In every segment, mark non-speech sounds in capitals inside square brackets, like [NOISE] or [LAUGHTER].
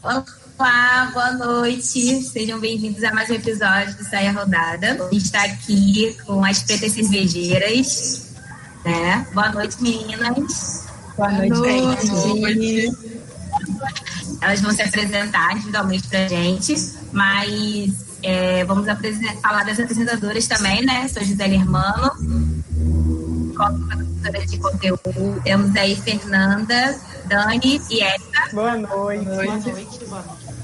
Olá, boa noite. Sejam bem-vindos a mais um episódio do Saia Rodada. A gente está aqui com as pretas cervejeiras. Né? Boa noite, meninas. Boa noite, Boa noite. Elas vão se apresentar individualmente para a gente, mas é, vamos falar das apresentadoras também, né? Sou Gisele Hermano, produtora de conteúdo. Temos aí Fernanda, Dani e Érica. Boa noite. Boa noite. Boa noite.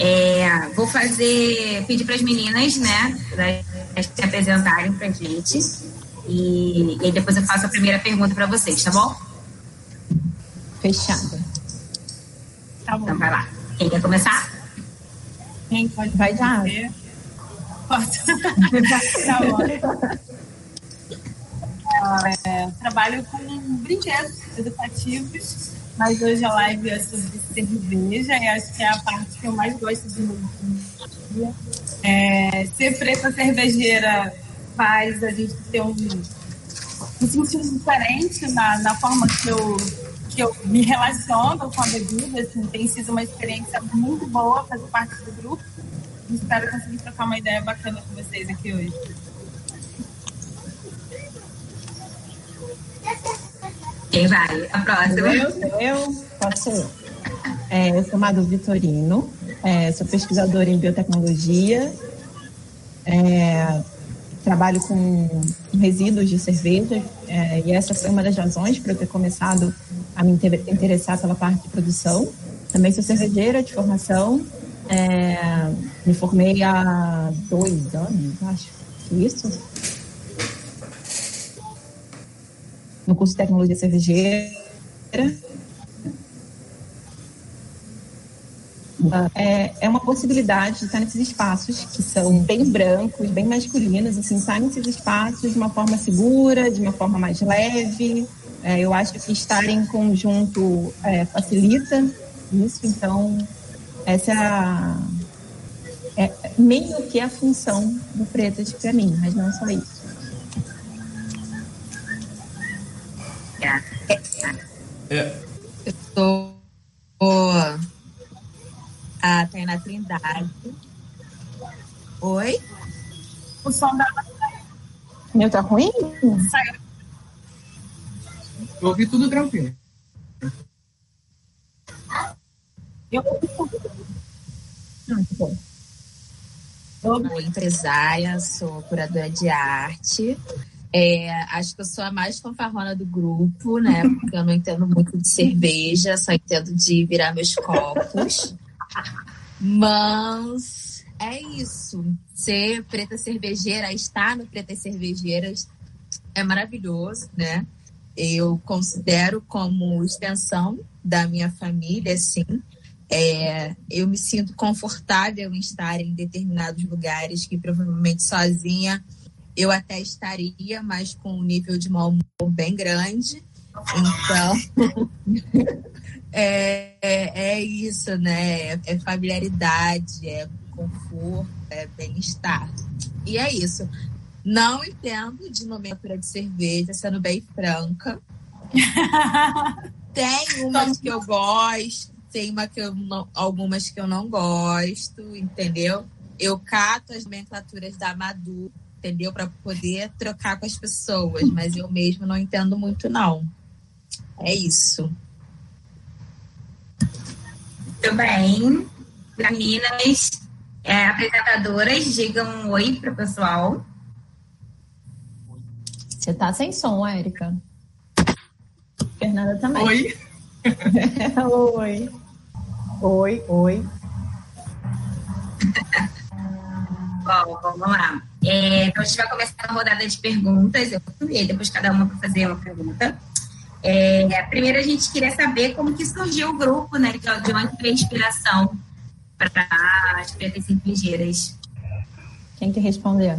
É, vou fazer, pedir para as meninas, né, para se apresentarem para a gente. E, e depois eu faço a primeira pergunta para vocês, tá bom? Fechada. Tá bom. Então vai lá. Quem quer começar? Quem pode? Vai já. Pode. tá bom. É, trabalho com brinquedos educativos mas hoje a live é sobre cerveja e acho que é a parte que eu mais gosto de dia. É, ser preta cervejeira faz a gente ter um, um sentido diferente na, na forma que eu, que eu me relaciono com a bebida. Assim, tem sido uma experiência muito boa fazer parte do grupo. Espero conseguir trocar uma ideia bacana com vocês aqui hoje. Quem vai? A próxima. Eu, eu posso eu. É, eu sou Madu Vitorino, é, sou pesquisadora em biotecnologia, é, trabalho com resíduos de cerveja, é, e essa foi uma das razões para eu ter começado a me interessar pela parte de produção. Também sou cervejeira de formação, é, me formei há dois anos, acho, isso. no curso de tecnologia cervejeira. É, é uma possibilidade de estar nesses espaços que são bem brancos, bem masculinos, assim, estar nesses espaços de uma forma segura, de uma forma mais leve. É, eu acho que estar em conjunto é, facilita isso, então essa é, a, é meio que a função do Pretas para mim, mas não só isso. É. Eu sou a Tainá Trindade. Oi? O som da. Meu tá ruim? Saiu. Eu ouvi tudo tranquilo. Eu ouvi tudo. bom. Sou empresária, sou curadora de arte. É, acho que eu sou a mais fanfarrona do grupo, né? Porque eu não entendo muito de cerveja, só entendo de virar meus copos. Mas é isso. Ser preta cervejeira, estar no Pretas Cervejeiras é maravilhoso, né? Eu considero como extensão da minha família, assim. É, eu me sinto confortável em estar em determinados lugares que provavelmente sozinha eu até estaria, mas com um nível de mau humor bem grande. Então, [LAUGHS] é, é, é, isso, né? É familiaridade, é conforto, é bem-estar. E é isso. Não entendo de nomenclatura de cerveja, sendo bem franca. [LAUGHS] tem umas que eu gosto, tem uma que eu não, algumas que eu não gosto, entendeu? Eu cato as nomenclaturas da Madu entendeu? Para poder trocar com as pessoas, mas eu mesmo não entendo muito, não. É isso. Muito bem. Meninas, é, apresentadoras, digam um oi para o pessoal. Você tá sem som, Érica. Fernanda também. Oi. [LAUGHS] oi. Oi, oi. Bom, vamos lá. É, então, a gente vai começar a rodada de perguntas, eu e depois cada uma vai fazer uma pergunta. É, primeiro, a gente queria saber como que surgiu o grupo, né? De onde veio a inspiração para as pretas cervejeiras. Quem quer responder?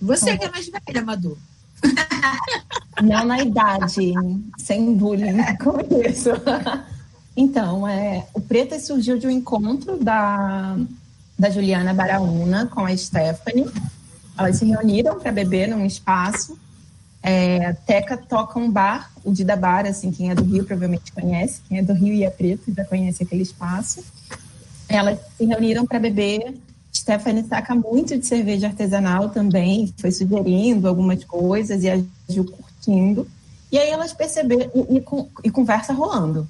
Você que é mais velha, Madu. [LAUGHS] Não na idade, sem bullying com isso. [LAUGHS] Então, é, o Preta surgiu de um encontro da da Juliana Baraúna com a Stephanie. Elas se reuniram para beber num espaço. É, a Teca toca um bar o Dida Bar, assim, quem é do Rio provavelmente conhece, quem é do Rio e é preto já conhece aquele espaço. Elas se reuniram para beber. Stephanie saca muito de cerveja artesanal também, foi sugerindo algumas coisas e a curtindo. E aí elas perceberam, e, e, e conversa rolando.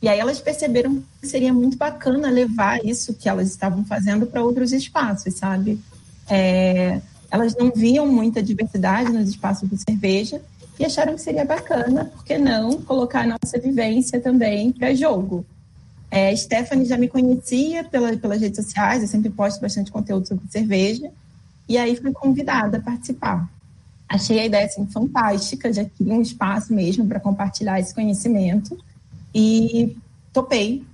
E aí elas perceberam que seria muito bacana levar isso que elas estavam fazendo para outros espaços, sabe? É, elas não viam muita diversidade nos espaços de cerveja e acharam que seria bacana, por que não, colocar a nossa vivência também para jogo. É, Stephanie já me conhecia pela, pelas redes sociais, eu sempre posto bastante conteúdo sobre cerveja, e aí fui convidada a participar. Achei a ideia assim, fantástica, já queria um espaço mesmo para compartilhar esse conhecimento, e topei.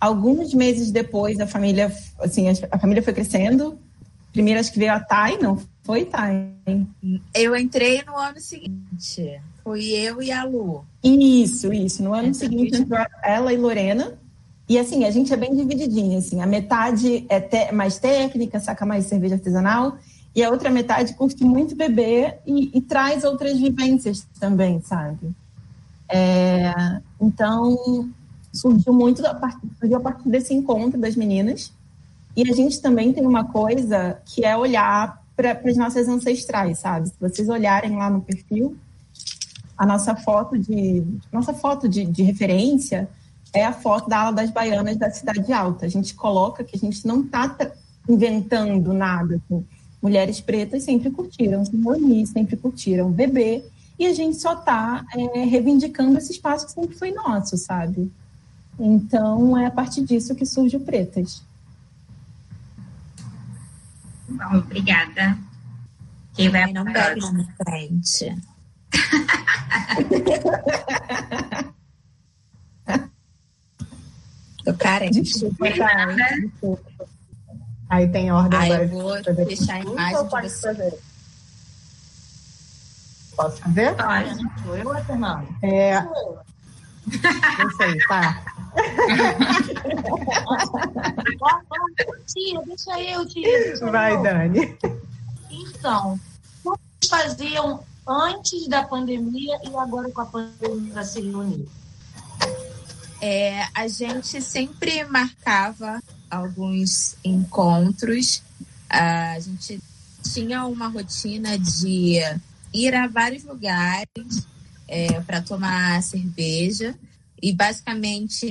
Alguns meses depois, a família, assim, a família foi crescendo, Primeiro acho que veio a Thay, não foi, Thay? Eu entrei no ano seguinte. Foi eu e a Lu. Isso, isso. No ano seguinte entrou ela e Lorena. E assim, a gente é bem divididinha, assim. A metade é te mais técnica, saca mais cerveja artesanal. E a outra metade curte muito beber e, e traz outras vivências também, sabe? É, então, surgiu muito a partir, surgiu a partir desse encontro das meninas. E a gente também tem uma coisa que é olhar para as nossas ancestrais, sabe? Se vocês olharem lá no perfil, a nossa foto de nossa foto de, de referência é a foto da ala das baianas da Cidade Alta. A gente coloca que a gente não está inventando nada. Assim. Mulheres pretas sempre curtiram se reunir, sempre curtiram beber, e a gente só está é, reivindicando esse espaço que sempre foi nosso, sabe? Então, é a partir disso que surge o Pretas. Bom, obrigada. Quem vai não bebe na frente. [LAUGHS] Tô carente. Desculpa, Desculpa. Aí tem ordem. Aí eu vou deixar a imagem de você. Fazer? Posso fazer? Pode. Sou eu ou Fernando? É. [LAUGHS] Não sei, tá. [LAUGHS] tia, deixa eu, tia. Vai, eu. Dani. Então, como vocês faziam antes da pandemia e agora com a pandemia para se reunir? É, a gente sempre marcava alguns encontros. A gente tinha uma rotina de ir a vários lugares é, para tomar cerveja. E basicamente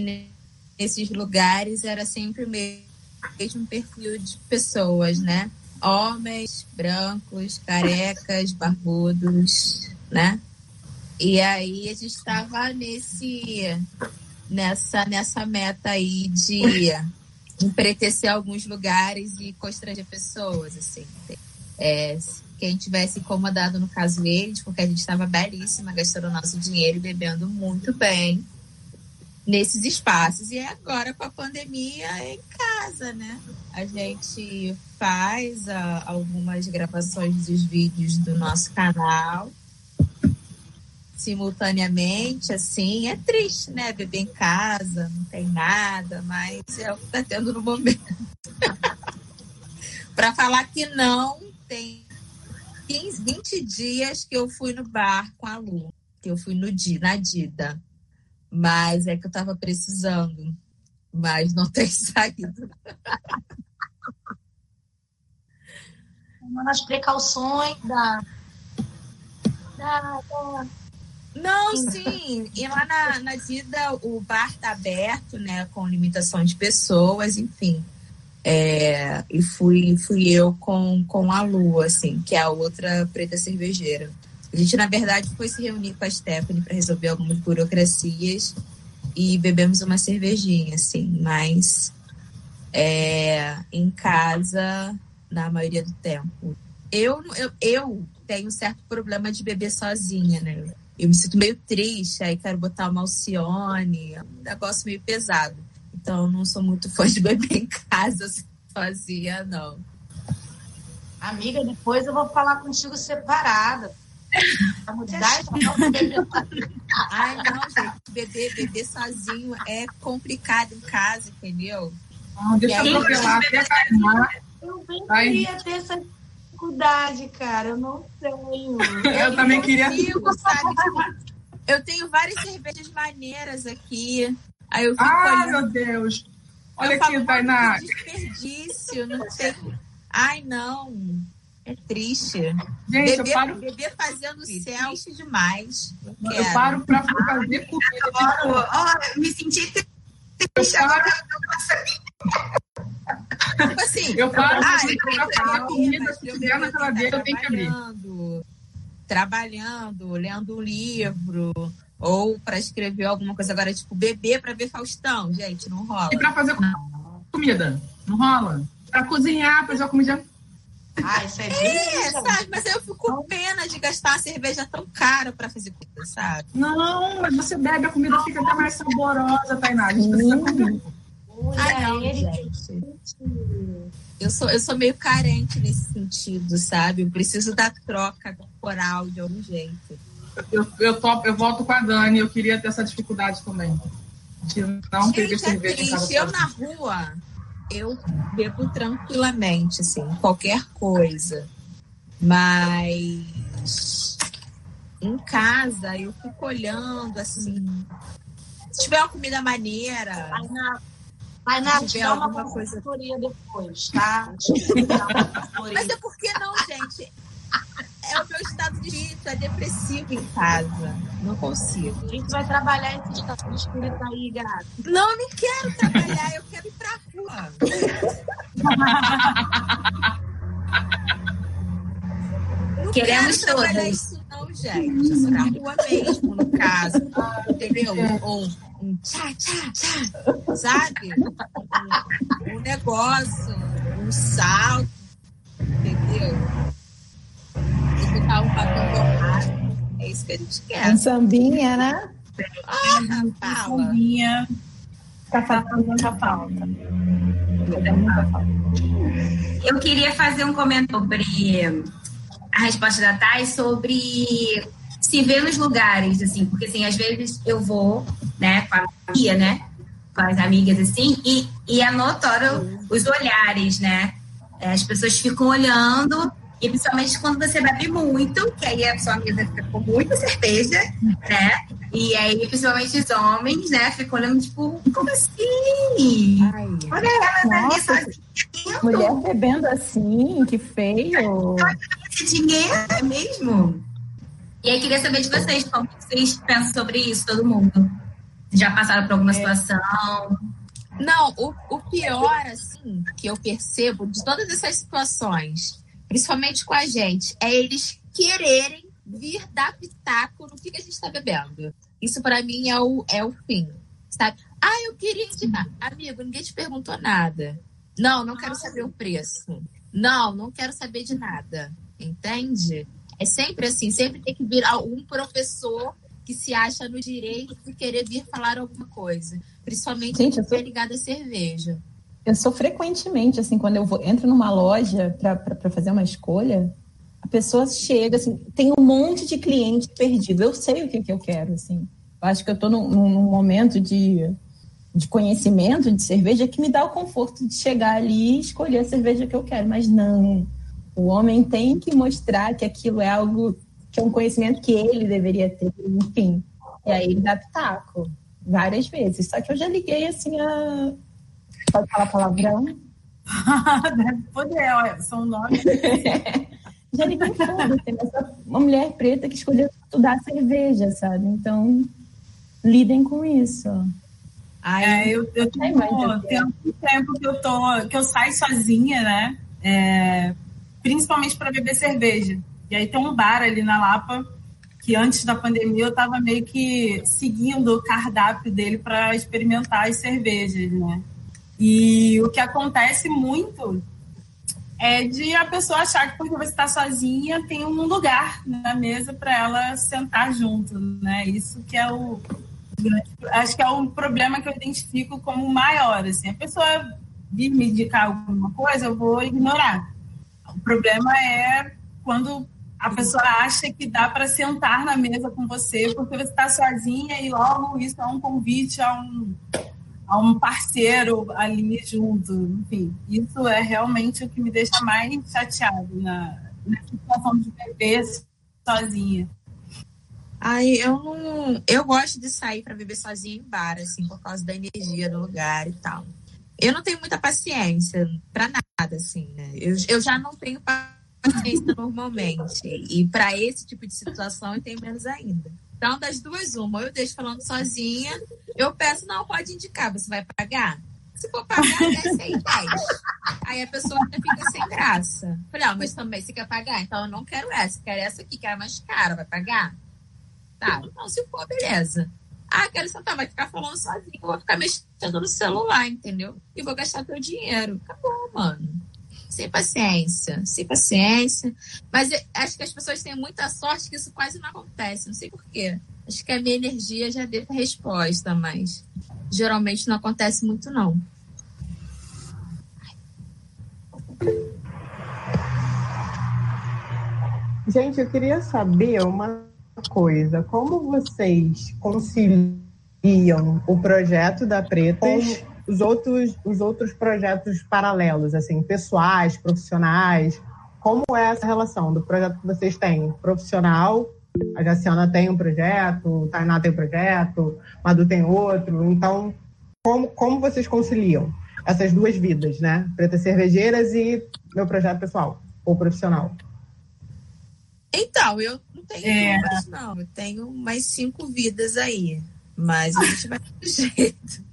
nesses lugares era sempre o mesmo perfil de pessoas, né? Homens, brancos, carecas, barbudos, né? E aí a gente estava nesse nessa nessa meta aí de empretecer alguns lugares e constranger pessoas, assim. É, quem tivesse incomodado, no caso eles, porque a gente estava belíssima, gastando nosso dinheiro e bebendo muito bem nesses espaços. E agora, com a pandemia, é em casa, né? A gente faz a, algumas gravações dos vídeos do nosso canal simultaneamente, assim, é triste, né? Beber em casa, não tem nada, mas é o que tá tendo no momento. [LAUGHS] Para falar que não, tem 15, 20 dias que eu fui no bar com a Lu, que eu fui no na Dida. Mas é que eu tava precisando. Mas não [LAUGHS] tem saído. As precauções da. da, da... Não, sim. E lá na, na Dida o bar tá aberto, né? Com limitação de pessoas, enfim. É, e fui, fui eu com, com a Lu, assim, que é a outra preta cervejeira. A gente, na verdade, foi se reunir com a Stephanie para resolver algumas burocracias e bebemos uma cervejinha, assim, mas é, em casa, na maioria do tempo. Eu, eu, eu tenho um certo problema de beber sozinha, né? Eu me sinto meio triste, aí quero botar uma Alcione, um negócio meio pesado. Então, não sou muito fã de beber em casa sozinha, não. Amiga, depois eu vou falar contigo separada. [LAUGHS] Ai, não, gente. Beber, beber sozinho é complicado em casa, entendeu? Não, deixa eu atropelar até Eu bem queria ter essa dificuldade, cara. Eu não tenho. Eu também queria. Consigo, sabe? Eu tenho várias cervejas maneiras aqui. Aí eu fico Ah, olhando. meu Deus. Olha eu aqui, Tainá. "Nossa, que desperdício, não tem. Ai, não. É triste. Gente, eu Bebê, paro, bebê fazendo selfie demais. Não eu quero. paro pra fazer comida. Ó, ó, me senti triste agora. Tipo assim, Eu paro ah, pra eu fazer comida, se tiver na geladeira, eu tenho que abrir. Trabalhando, lendo um livro, ou para escrever alguma coisa. Agora, tipo, bebê para ver Faustão, gente, não rola. E pra fazer comida? Não rola? Pra cozinhar, fazer uma comida. Ah, isso é É, bem. sabe? Mas eu fico com pena de gastar uma cerveja tão cara para fazer comida, sabe? Não, mas você bebe, a comida fica até mais saborosa, Tainá. A gente precisa comer. Ah, não, gente. Eu sou, eu sou meio carente nesse sentido, sabe? Eu preciso da troca corporal de algum jeito. Eu, eu, topo, eu volto com a Dani, eu queria ter essa dificuldade também. De não Gente, é cerveja em casa. triste. Eu na rua, eu bebo tranquilamente, assim, qualquer coisa. Mas em casa eu fico olhando assim. Se tiver uma comida maneira, Vai na, vai na tiver dá uma alguma coisa- depois, tá? [LAUGHS] Mas é porque não, gente. É o meu estado de espírito, é depressivo em casa. Não consigo. A gente vai trabalhar esse estado de espírito aí, gato. Não, eu não quero trabalhar, eu quero ir pra rua. [LAUGHS] Não Queremos quero trabalhar todas. isso não, gente. Eu sou na rua mesmo, no caso. Entendeu? Ou um tchá, tchá, tchá, sabe? Um, um negócio, um salto, entendeu? Um. É isso que a gente quer. Um sambinha, né? Ah, fala. Bombinha, Tá fazendo muita falta. Eu queria fazer um comentário sobre a resposta da Thay sobre se ver nos lugares, assim, porque assim, às vezes eu vou, né, com a Mia, né, com as amigas, assim, e, e é notório os olhares, né? É, As pessoas ficam olhando, e principalmente quando você bebe muito, que aí a sua mesa fica com muita cerveja, né? E aí, principalmente os homens, né, ficam olhando, tipo, como assim? Ai, Olha ela ali sozinha. Mulher bebendo assim, que feio. esse dinheiro é mesmo? E aí, queria saber de vocês, como vocês pensam sobre isso, todo mundo? Já passaram por alguma situação? Não, o, o pior, assim, que eu percebo de todas essas situações, principalmente com a gente, é eles quererem vir dar pitaco no que, que a gente está bebendo. Isso para mim é o, é o fim, sabe? Ah, eu queria indicar. Amigo, ninguém te perguntou nada. Não, não quero saber o preço. Não, não quero saber de nada. Entende? É sempre assim, sempre tem que vir algum professor que se acha no direito de querer vir falar alguma coisa. Principalmente Gente, se sou- é ligada à cerveja. Eu sou frequentemente, assim, quando eu vou, entro numa loja para fazer uma escolha, a pessoa chega, assim, tem um monte de cliente perdido. Eu sei o que, que eu quero, assim. Eu acho que eu estou num, num momento de, de conhecimento de cerveja que me dá o conforto de chegar ali e escolher a cerveja que eu quero. Mas não, o homem tem que mostrar que aquilo é algo, que é um conhecimento que ele deveria ter, enfim. E aí ele dá pitaco, várias vezes. Só que eu já liguei, assim, a... Pode falar palavrão? [LAUGHS] deve poder, olha, são nomes. [LAUGHS] Já. Tem essa- uma mulher preta que escolheu estudar cerveja, sabe? Então, lidem com isso. Ai, É, eu, eu Ai, mãe, tem algum tempo que eu tô, que eu saio sozinha, né? É, principalmente para beber cerveja. E aí tem um bar ali na Lapa que antes da pandemia eu estava meio que seguindo o cardápio dele para experimentar as cervejas, né? E o que acontece muito é de a pessoa achar que porque você está sozinha tem um lugar na mesa para ela sentar junto, né? Isso que é o acho que é um problema que eu identifico como maior, assim. A pessoa vir me indicar alguma coisa, eu vou ignorar. O problema é quando a pessoa acha que dá para sentar na mesa com você porque você está sozinha e logo isso é um convite a um a um parceiro ali junto, enfim, isso é realmente o que me deixa mais chateado na, na situação de beber sozinha. Ai, eu não. Eu gosto de sair para beber sozinha em bar, assim, por causa da energia do lugar e tal. Eu não tenho muita paciência para nada, assim, né? Eu, eu já não tenho paciência [LAUGHS] normalmente. E para esse tipo de situação eu tenho menos ainda. Então, das duas, uma, eu deixo falando sozinha, eu peço, não, pode indicar, você vai pagar? Se for pagar, desce aí 10. Aí a pessoa fica sem graça. Falei, ah, mas também você quer pagar? Então eu não quero essa, quero essa aqui, que é mais cara, vai pagar? Tá, não, se for, beleza. Ah, quero sentar, vai ficar falando sozinho, eu vou ficar mexendo no celular, entendeu? E vou gastar teu dinheiro. Acabou, mano. Sem paciência, sem paciência. Mas acho que as pessoas têm muita sorte que isso quase não acontece. Não sei porquê. Acho que a minha energia já deu a resposta, mas geralmente não acontece muito, não. Gente, eu queria saber uma coisa. Como vocês conciliam o projeto da Pretas com os outros, os outros projetos paralelos, assim, pessoais, profissionais? Como é essa relação do projeto que vocês têm profissional? A Jaciana tem um projeto, o Tainá tem um projeto, Madu tem outro. Então, como, como vocês conciliam essas duas vidas, né? Pretas Cervejeiras e meu projeto pessoal ou profissional? Então, eu não tenho é. duas, não. Eu tenho mais cinco vidas aí. Mas a gente vai do [LAUGHS] jeito.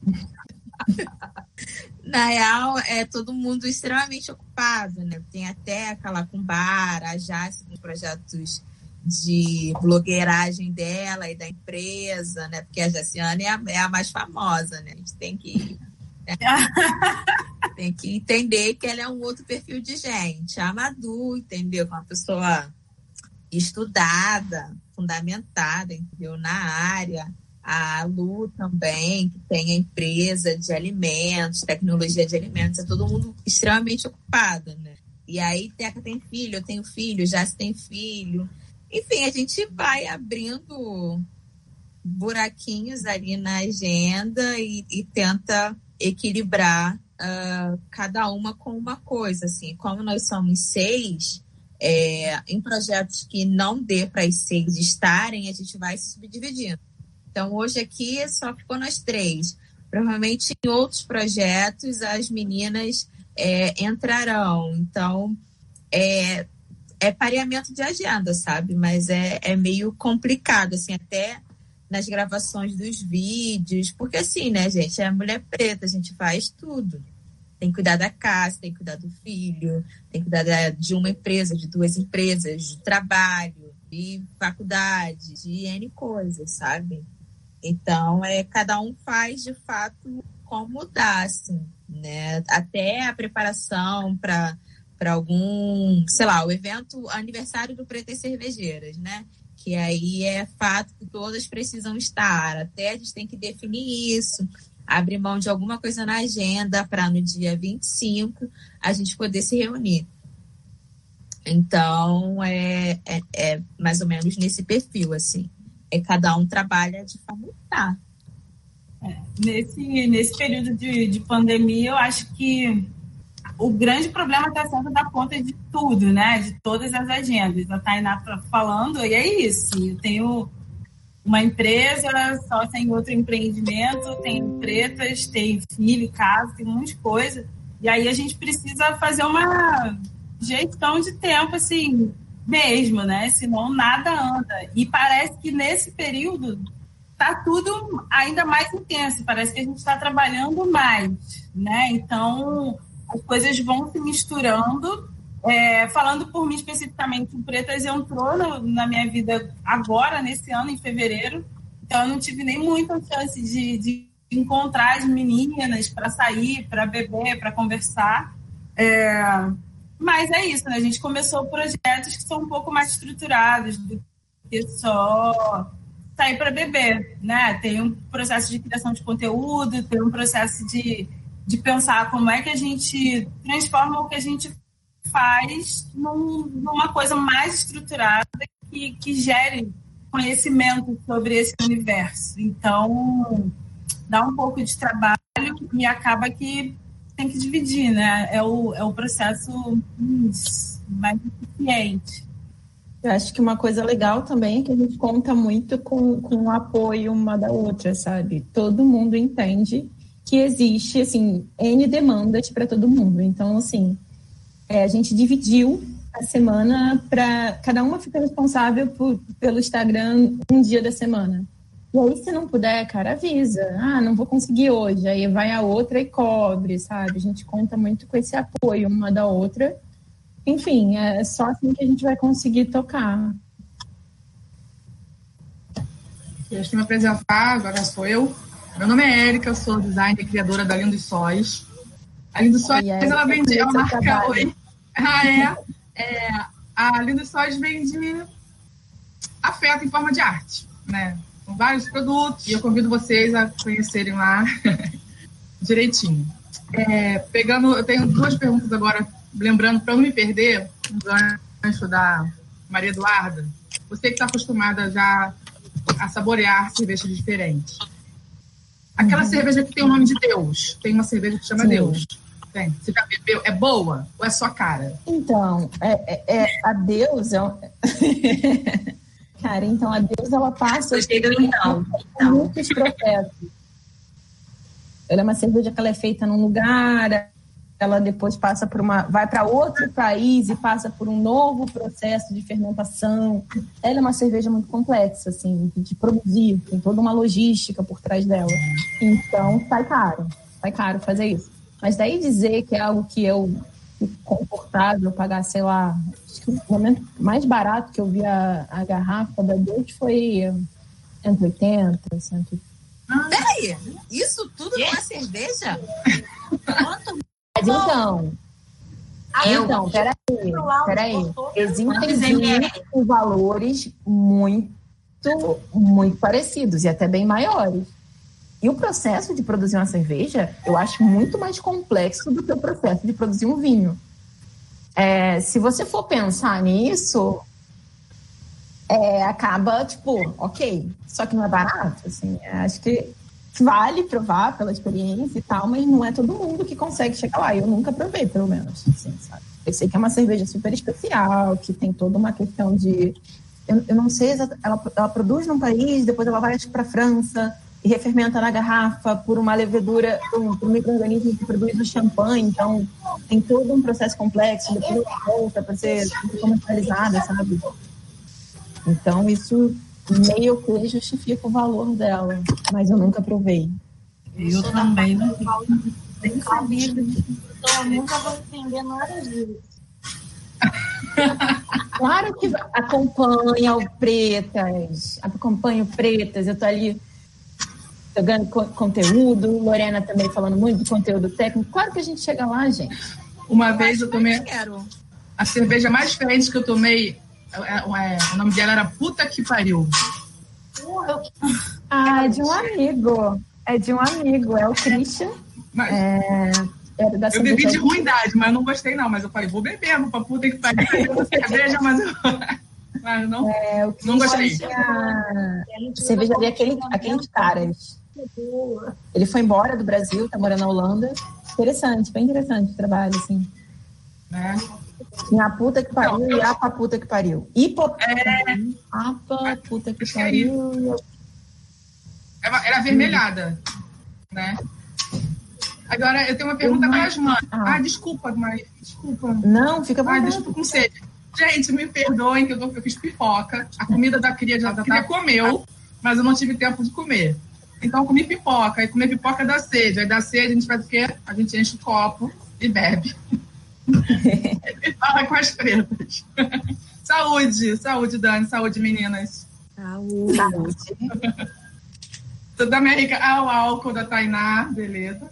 [LAUGHS] Na real, é todo mundo extremamente ocupado, né? Tem até aquela com bar, a Jace com projetos de blogueiragem dela e da empresa, né? Porque a Jaciane é a, é a mais famosa, né? A gente tem que né? [LAUGHS] tem que entender que ela é um outro perfil de gente. A Madu, entendeu? Com uma pessoa estudada, fundamentada, entendeu? Na área. A Lu também, que tem a empresa de alimentos, tecnologia de alimentos, é todo mundo extremamente ocupado, né? E aí, Teca tem filho, eu tenho filho, já tem filho. Enfim, a gente vai abrindo buraquinhos ali na agenda e, e tenta equilibrar uh, cada uma com uma coisa. Assim, como nós somos seis, é, em projetos que não dê para as seis estarem, a gente vai se subdividindo. Então, hoje aqui só ficou nós três. Provavelmente em outros projetos as meninas é, entrarão. Então, é, é pareamento de agenda, sabe? Mas é, é meio complicado, assim, até nas gravações dos vídeos. Porque assim, né, gente? É mulher preta, a gente faz tudo tem que cuidar da casa, tem que cuidar do filho, tem que cuidar de uma empresa, de duas empresas, de trabalho, de faculdade, de N coisas, sabe? Então, é, cada um faz de fato como dá, assim, né? Até a preparação para para algum, sei lá, o evento aniversário do Pretas Cervejeiras, né? Que aí é fato que todas precisam estar. Até a gente tem que definir isso abrir mão de alguma coisa na agenda para no dia 25 a gente poder se reunir. Então, é, é, é, mais ou menos nesse perfil, assim. É cada um trabalha de forma tá. É, nesse, nesse período de, de pandemia, eu acho que o grande problema está sendo dar conta de tudo, né? De todas as agendas. A Tainá tá falando, e é isso. Eu tenho uma empresa, só tem outro empreendimento, tem pretas, tem filho, casa, tem um monte de coisa. E aí a gente precisa fazer uma gestão de tempo, assim, mesmo, né? Senão nada anda. E parece que nesse período tá tudo ainda mais intenso. Parece que a gente está trabalhando mais, né? Então as coisas vão se misturando é, falando por mim especificamente, o Pretas entrou no, na minha vida agora, nesse ano, em fevereiro. Então, eu não tive nem muita chance de, de encontrar as meninas para sair, para beber, para conversar. É, mas é isso, né? A gente começou projetos que são um pouco mais estruturados do que só sair para beber, né? Tem um processo de criação de conteúdo, tem um processo de, de pensar como é que a gente transforma o que a gente faz num, numa coisa mais estruturada que, que gere conhecimento sobre esse universo. Então, dá um pouco de trabalho e acaba que tem que dividir, né? É o, é o processo mais eficiente. Eu acho que uma coisa legal também é que a gente conta muito com, com o apoio uma da outra, sabe? Todo mundo entende que existe, assim, N demandas para todo mundo. Então, assim, é, a gente dividiu a semana para cada uma fica responsável por, pelo Instagram um dia da semana. E aí, se não puder, cara, avisa. Ah, não vou conseguir hoje. Aí vai a outra e cobre, sabe? A gente conta muito com esse apoio uma da outra. Enfim, é só assim que a gente vai conseguir tocar. Deixa eu me apresentar, agora sou eu. Meu nome é Érica, sou designer e criadora da Lindo Sóis. A Lindo Sóis, ela vende, a marca Oi. Ah, é? é a Lindo Sóis vende afeto em forma de arte, né? Com vários produtos, e eu convido vocês a conhecerem lá [LAUGHS] direitinho. É, pegando, eu tenho duas perguntas agora, lembrando, para não me perder, um gancho da Maria Eduarda. Você que está acostumada já a saborear cervejas diferentes. Aquela uhum. cerveja que tem o nome de Deus, tem uma cerveja que chama Sim. Deus. Tem. Você já bebeu? É boa ou é só cara? Então, é, é, é a Deus é. [LAUGHS] Cara, então a Deus ela passa do então. então. muitos processos. Ela é uma cerveja que ela é feita num lugar, ela depois passa por uma, vai para outro país e passa por um novo processo de fermentação. Ela é uma cerveja muito complexa, assim, de produzir, tem toda uma logística por trás dela. Então, sai caro, sai caro fazer isso. Mas daí dizer que é algo que eu confortável pagar, sei lá, acho que o momento mais barato que eu vi a, a garrafa da Deus foi 180, 180. Ah, peraí, isso tudo numa cerveja? Quanto? Mas então, então, peraí, peraí. Existem com valores muito, muito parecidos e até bem maiores. E o processo de produzir uma cerveja, eu acho muito mais complexo do que o processo de produzir um vinho. É, se você for pensar nisso, é, acaba, tipo, ok, só que não é barato, assim, é, acho que vale provar pela experiência e tal, mas não é todo mundo que consegue chegar lá. Eu nunca provei, pelo menos, assim, sabe? Eu sei que é uma cerveja super especial, que tem toda uma questão de... Eu, eu não sei, ela, ela produz num país, depois ela vai, para França, e refermenta na garrafa por uma levedura, por um, um microorganismo que produz o champanhe. Então, tem todo um processo complexo, depois volta para ser comercializada, sabe? Então, isso meio que justifica o valor dela, mas eu nunca provei. Eu também não nem sabia Então, eu nunca vou entender nada disso. [LAUGHS] Claro que acompanha o Pretas, acompanho Pretas, eu tô ali jogando conteúdo, Lorena também falando muito de conteúdo técnico. Claro que a gente chega lá, gente. Uma eu vez eu tomei a cerveja mais diferente que eu tomei, é, é, o nome dela era Puta que Pariu. Ah, é de um amigo. É de um amigo, é o Christian. Mas... É... eu bebi de ruindade, mas não gostei não. Mas eu falei, vou beber, pra puta que pariu, cerveja, mas eu... [LAUGHS] Mas não, é, não gostei. Tinha... Cervejaria aquele, aqueles caras. Ele foi embora do Brasil, tá morando na Holanda. Interessante, bem interessante o trabalho, assim. É. Tinha a puta que pariu não, eu... e a pra puta que pariu. Hipo... É... Apa, puta que pariu. Era avermelhada, né? Agora, eu tenho uma pergunta para as mães. Ah. desculpa, mas desculpa. Não, fica bom. Ah, desculpa, não sei. Gente, me perdoem que eu, eu fiz pipoca. A comida da cria já da comeu, mas eu não tive tempo de comer. Então, comi pipoca. E comer pipoca dá sede. Aí dá sede, a gente faz o quê? A gente enche o copo e bebe. [LAUGHS] e fala com as pretas. saúde, saúde, Dani. Saúde, meninas. Saúde. Tudo da América. Ah, o álcool da Tainá. Beleza.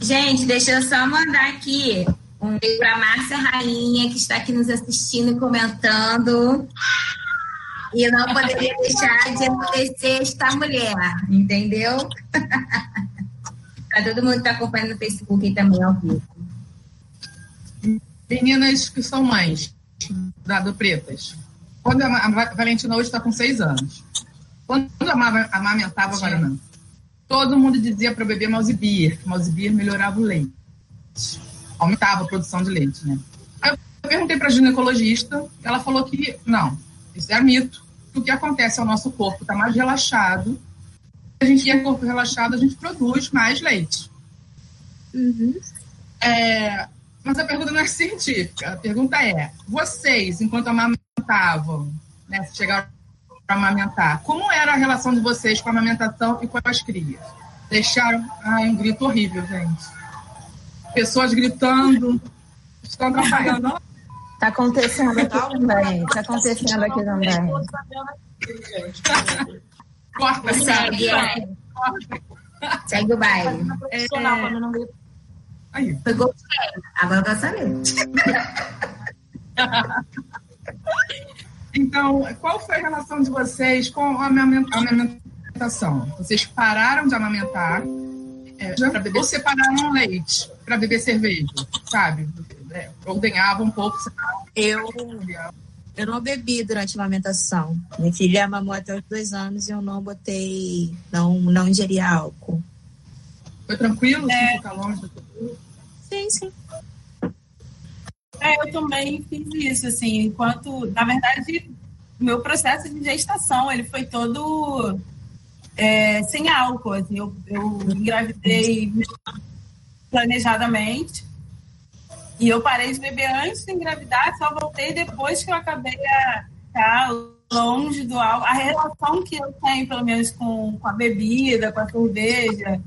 Gente, deixa eu só mandar aqui um beijo para Márcia Rainha, que está aqui nos assistindo e comentando. E não poderia deixar de agradecer esta mulher, entendeu? [LAUGHS] para todo mundo que está acompanhando no Facebook e também ao vivo. Meninas que são mães, dado pretas. Quando a, a Valentina hoje está com seis anos. Quando eu amamentava a Valentina, todo mundo dizia para beber Malzibir, que Malzibir melhorava o leite. Aumentava a produção de leite, né? Aí eu perguntei para a ginecologista, ela falou que não, Isso é mito. O que acontece é o nosso corpo está mais relaxado. A gente tem corpo relaxado, a gente produz mais leite. Uhum. É, mas a pergunta não é [LAUGHS] científica. A pergunta é: vocês, enquanto amamentavam, né, chegaram para amamentar, como era a relação de vocês com a amamentação e com as crias? Deixaram. Ai, um grito horrível, gente. Pessoas gritando, estão atrapalhando. [LAUGHS] Tá acontecendo aqui também. Tá acontecendo aqui também. Corta, Segue, é. Segue o baile. É, aí. Foi gostei. Agora eu quero saber. [LAUGHS] Então, qual foi a relação de vocês com a amamentação? Vocês pararam de amamentar é, para beber ou separaram leite para beber cerveja, sabe? É, ordenhavam um pouco. Eu, eu não bebi durante a amamentação. Minha filha mamou até os dois anos e eu não botei, não, não ingeri álcool. Foi tranquilo? É. Ficar longe do Sim, sim. É, eu também fiz isso, assim, enquanto, na verdade, meu processo de gestação, ele foi todo é, sem álcool, assim, eu, eu engravidei planejadamente e eu parei de beber antes de engravidar, só voltei depois que eu acabei a ficar longe do álcool. A relação que eu tenho, pelo menos, com, com a bebida, com a cerveja,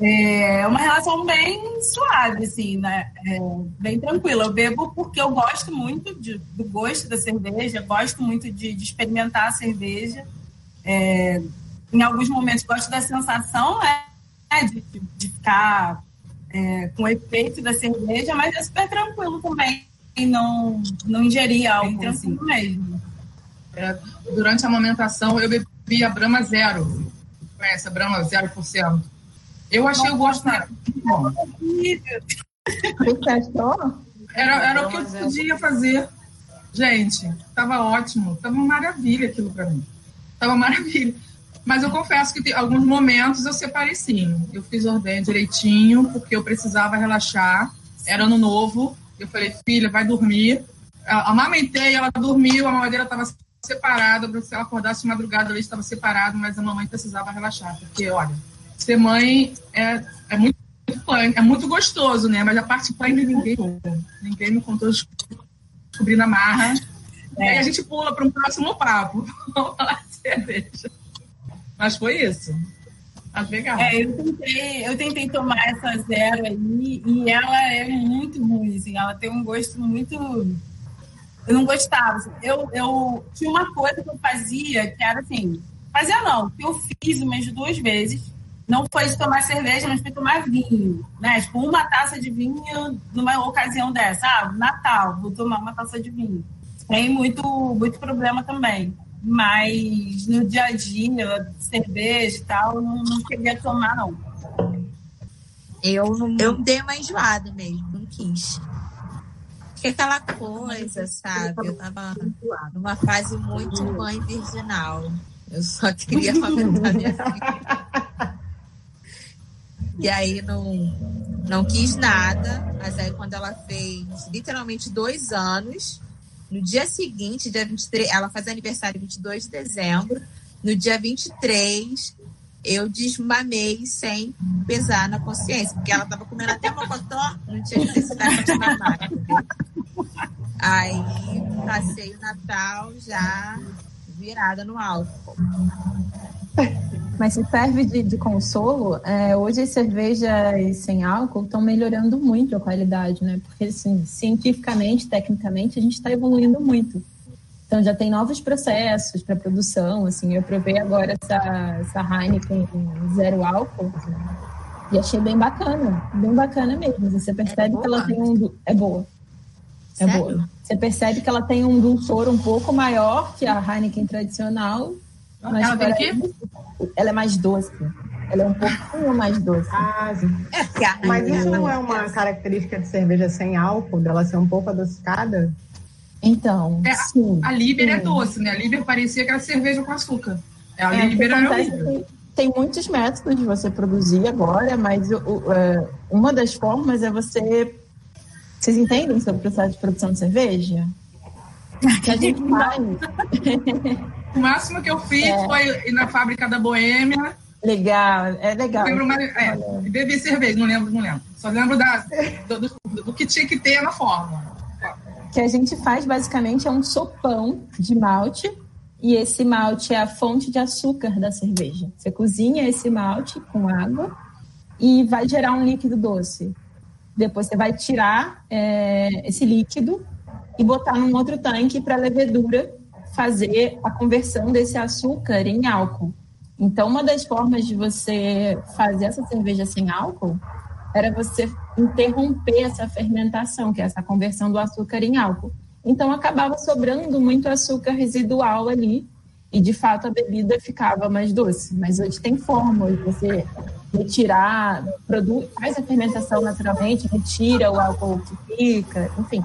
é uma relação bem suave, assim, né? É, bem tranquila. Eu bebo porque eu gosto muito de, do gosto da cerveja, gosto muito de, de experimentar a cerveja. É, em alguns momentos gosto da sensação né, de, de ficar é, com efeito da cerveja, mas é super tranquilo também. E não, não ingerir álcool, Bem assim mesmo. É, durante a amamentação, eu bebi a Brahma Zero. Conhece a Brahma 0%? Eu achei o gosto muito bom. Você achou? Era, era o que eu podia fazer. Gente, tava ótimo. Tava uma maravilha aquilo para mim. Tava maravilha. Mas eu confesso que tem alguns momentos eu separei sim. Eu fiz ordem direitinho, porque eu precisava relaxar. Era ano novo. Eu falei, filha, vai dormir. A- Amamentei, ela dormiu, a mamadeira estava separada. Se ela acordasse de madrugada, o leite estava separado, mas a mamãe precisava relaxar. Porque, olha, ser mãe é, é muito é muito gostoso, né? Mas a parte punk ninguém. Ninguém me contou, descobri na marra. E aí a gente pula para um próximo papo. [LAUGHS] Vamos falar de cerveja. Mas foi isso. Mas legal. É, eu tentei, eu tentei tomar essa zero aí e ela é muito ruim, assim, ela tem um gosto muito. Eu não gostava. assim. Eu, eu tinha uma coisa que eu fazia que era assim, fazia não, que eu fiz umas duas vezes. Não foi de tomar cerveja, mas foi tomar vinho, né? Tipo, uma taça de vinho numa ocasião dessa. Ah, Natal, vou tomar uma taça de vinho. Tem muito, muito problema também. Mas no dia a dia, cerveja e tal, não, não cheguei a tomar, não. Eu, eu dei uma enjoada mesmo, não quis. Porque aquela coisa, sabe? Eu tava numa fase muito mãe virginal. Eu só queria [LAUGHS] amamentar minha filha. E aí não, não quis nada. Mas aí quando ela fez literalmente dois anos, no dia seguinte, dia 23, ela faz aniversário 22 de dezembro. No dia 23, eu desmamei sem pesar na consciência, porque ela tava comendo até mocotó, não tinha necessidade de mamar? Aí passei o Natal já virada no álcool. Mas se serve de, de consolo, é, hoje as cervejas sem álcool estão melhorando muito a qualidade, né? Porque, assim, cientificamente, tecnicamente, a gente está evoluindo muito. Então, já tem novos processos para produção, assim. Eu provei agora essa, essa Heineken zero álcool e achei bem bacana, bem bacana mesmo. Você percebe É que ela tem um... É boa. É Sério? boa. Você percebe que ela tem um dulçor um pouco maior que a Heineken tradicional. Mas Ela tem o quê? ela é mais doce. Ela é um pouquinho mais doce. Ah, É, a mas isso não é uma característica de cerveja sem álcool, dela ser um pouco adocicada? Então, É, sim. A Liber é doce, né? A Liber parecia que era cerveja com açúcar. A É, que Liber era horrível. é tem muitos métodos de você produzir agora, mas o- é, uma das formas é você. Vocês entendem sobre o processo de produção de cerveja? [LAUGHS] que a gente faz. [LAUGHS] o máximo que eu fiz é. foi ir na fábrica da Boêmia. Legal, é legal. Lembro mais, é, beber cerveja, não lembro, não lembro. Só lembro da, do, do, do que tinha que ter na fórmula. Que a gente faz basicamente é um sopão de malte e esse malte é a fonte de açúcar da cerveja. Você cozinha esse malte com água e vai gerar um líquido doce. Depois você vai tirar é, esse líquido e botar num outro tanque para levedura fazer a conversão desse açúcar em álcool. Então, uma das formas de você fazer essa cerveja sem álcool era você interromper essa fermentação, que é essa conversão do açúcar em álcool. Então, acabava sobrando muito açúcar residual ali, e de fato a bebida ficava mais doce. Mas hoje tem forma de você retirar, produz, faz a fermentação naturalmente, retira o álcool que fica, enfim.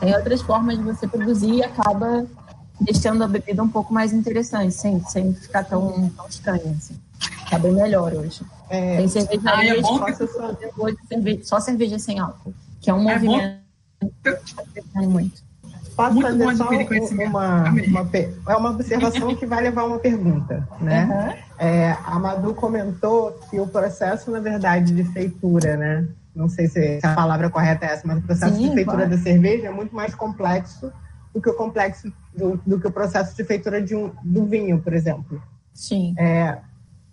Tem outras formas de você produzir e acaba deixando a bebida um pouco mais interessante, sem, sem ficar tão, tão estranha. Assim. Tá bem melhor hoje. É, Tem cervejaria ah, é bom que só, cerveja, só cerveja sem álcool, que é um é movimento que está muito. Posso muito fazer só uma, uma, é uma observação que vai levar a uma pergunta, né? Uhum. É, a Madu comentou que o processo, na verdade, de feitura, né? Não sei se a palavra correta é essa, mas o processo Sim, de feitura claro. da cerveja é muito mais complexo do que o complexo do, do que o processo de feitura de um, do vinho, por exemplo. Sim. É,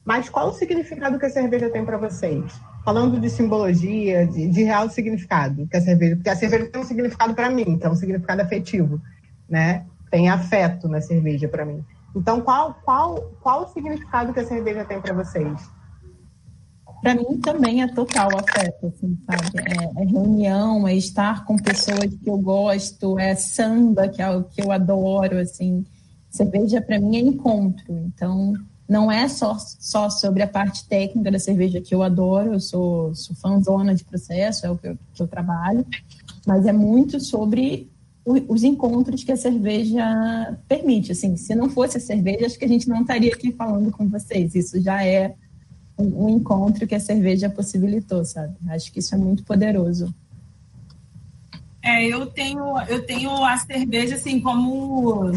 mas qual o significado que a cerveja tem para vocês? Falando de simbologia, de, de, real significado que a cerveja, porque a cerveja tem um significado para mim, que é um significado afetivo, né? Tem afeto na cerveja para mim. Então, qual qual qual o significado que a cerveja tem para vocês? Para mim também é total afeto, assim, sabe? É, é, reunião, é estar com pessoas que eu gosto, é samba, que é algo que eu adoro, assim. Cerveja para mim é encontro, então não é só, só sobre a parte técnica da cerveja que eu adoro, eu sou, sou fãzona de processo, é o que eu, que eu trabalho, mas é muito sobre os encontros que a cerveja permite. Assim, se não fosse a cerveja, acho que a gente não estaria aqui falando com vocês. Isso já é um, encontro que a cerveja possibilitou, sabe? Acho que isso é muito poderoso. É, eu tenho, eu tenho a cerveja assim como,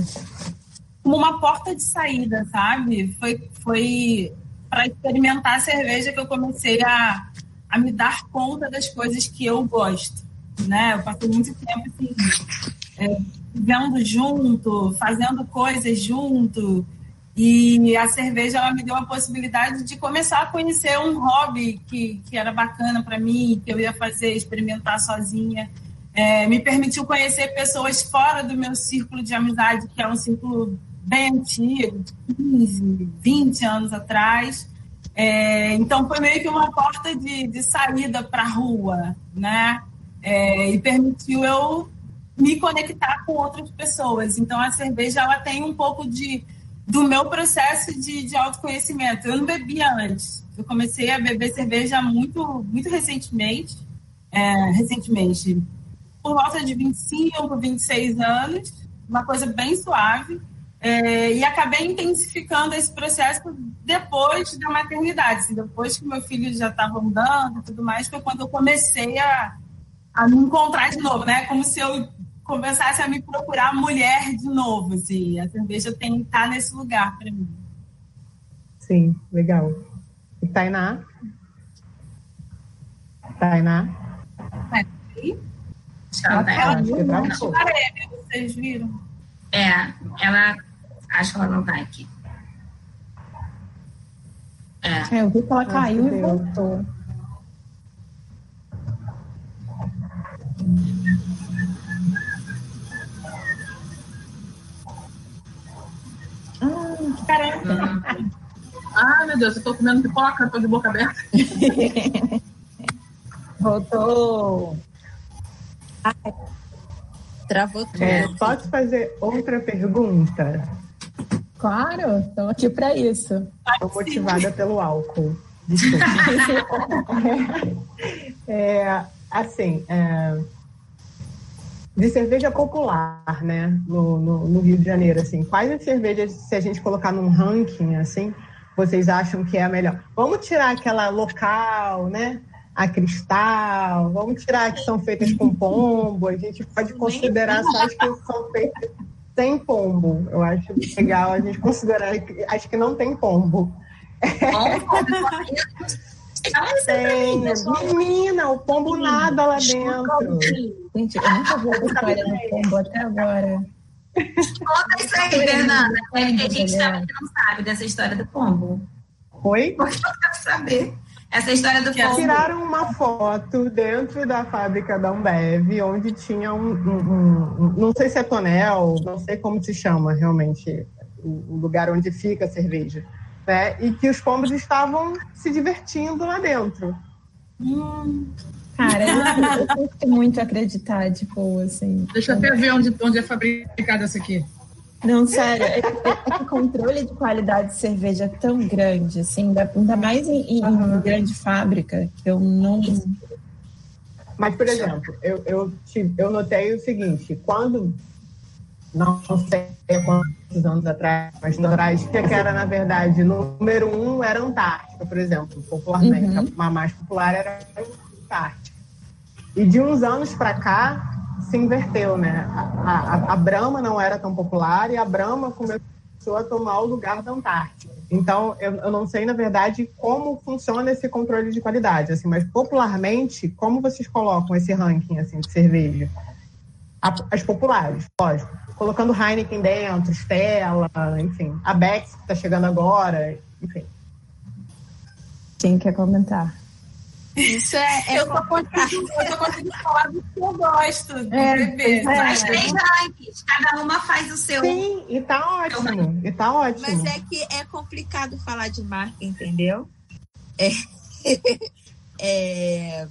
como uma porta de saída, sabe? Foi, foi para experimentar a cerveja que eu comecei a, a me dar conta das coisas que eu gosto, né? Eu passei muito tempo assim, é, vivendo junto, fazendo coisas junto, e a cerveja ela me deu a possibilidade de começar a conhecer um hobby que, que era bacana para mim, que eu ia fazer, experimentar sozinha. É, me permitiu conhecer pessoas fora do meu círculo de amizade, que é um círculo bem antigo, 15, 20 anos atrás. É, então foi meio que uma porta de, de saída para a rua, né? É, e permitiu eu me conectar com outras pessoas. Então a cerveja ela tem um pouco de do meu processo de, de autoconhecimento. Eu não bebia antes. Eu comecei a beber cerveja muito, muito recentemente. É, recentemente, por volta de 25, 26 anos, uma coisa bem suave. É, e acabei intensificando esse processo depois da maternidade, assim, depois que meu filho já estava andando e tudo mais, foi quando eu comecei a, a me encontrar de novo, né? Como se eu começasse a me procurar mulher de novo, assim. A cerveja tem que estar nesse lugar para mim. Sim, legal. E Tainá? Tainá? Ela tá ela não, vocês viram? É, ela acho que ela não tá aqui. É. é eu vi que ela caiu e voltou. Caramba. Ai, meu Deus, eu tô comendo pipoca, tô de boca aberta. [LAUGHS] Voltou. Ai. Travou tudo. É, posso fazer outra pergunta? Claro, estamos aqui para isso. Estou motivada pelo álcool. Desculpa. [LAUGHS] [LAUGHS] é, é, assim, é, de cerveja popular, né, no, no, no, Rio de Janeiro, assim, quais as cervejas, se a gente colocar num ranking, assim, vocês acham que é a melhor? Vamos tirar aquela local, né, a cristal, vamos tirar que são feitas com pombo, a gente pode considerar só as que são feitas sem pombo. Eu acho legal a gente considerar acho que não tem pombo. Tem, menina, o pombo nada lá dentro. Gente, eu nunca vi a história do pombo até agora. Conta isso aí, Fernanda. É, a gente sabe que não sabe dessa história do pombo. Oi? [LAUGHS] Porque eu quero saber. Essa história do pombo. Tiraram uma foto dentro da fábrica da Ambev, onde tinha um, um, um, Não sei se é tonel, não sei como se chama realmente o lugar onde fica a cerveja. Né? E que os pombos estavam se divertindo lá dentro. Hum. Cara, eu, eu muito acreditar, tipo, assim. Deixa eu até ver onde, onde é fabricada essa aqui. Não, sério, é, é, é que o controle de qualidade de cerveja é tão grande, assim, ainda mais em, em, uhum. grande fábrica, que eu não. Mas, por exemplo, eu, eu, eu notei o seguinte: quando. Não sei quantos anos atrás, mas atrás, que era, na verdade, número um era Antártica, por exemplo, popularmente. Uhum. A mais popular era Antártica. E de uns anos para cá, se inverteu, né? A, a, a Brahma não era tão popular e a Brahma começou a tomar o lugar da Antártica. Então, eu, eu, não sei, na verdade, como funciona esse controle de qualidade, assim, mas popularmente, como vocês colocam esse ranking assim, de cerveja? As populares, lógico. Colocando Heineken dentro, Stella, enfim. A Bex, que está chegando agora, enfim. Quem quer comentar? Isso é. é eu, tô conseguindo, eu tô conseguindo falar do que eu gosto de é, beber. É. três rankings, cada uma faz o seu. Sim, e tá ótimo. E tá ótimo. Mas é que é complicado falar de marca, entendeu? É, [LAUGHS] é,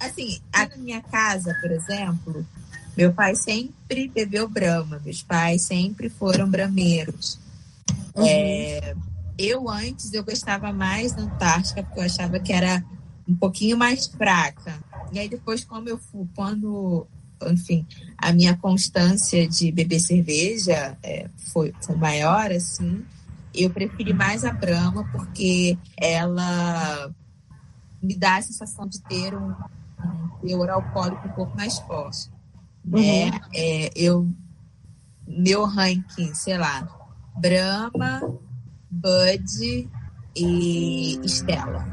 assim, na minha casa, por exemplo, meu pai sempre bebeu Brahma, meus pais sempre foram brameiros. Uhum. É, eu antes eu gostava mais da Antártica porque eu achava que era um pouquinho mais fraca. E aí depois, como eu fui, quando, enfim, a minha constância de beber cerveja é, foi, foi maior, assim, eu preferi mais a Brahma porque ela me dá a sensação de ter um, um teor alcoólico um pouco mais forte. Né? Uhum. É, eu, meu ranking, sei lá, Brahma, Bud e Stella.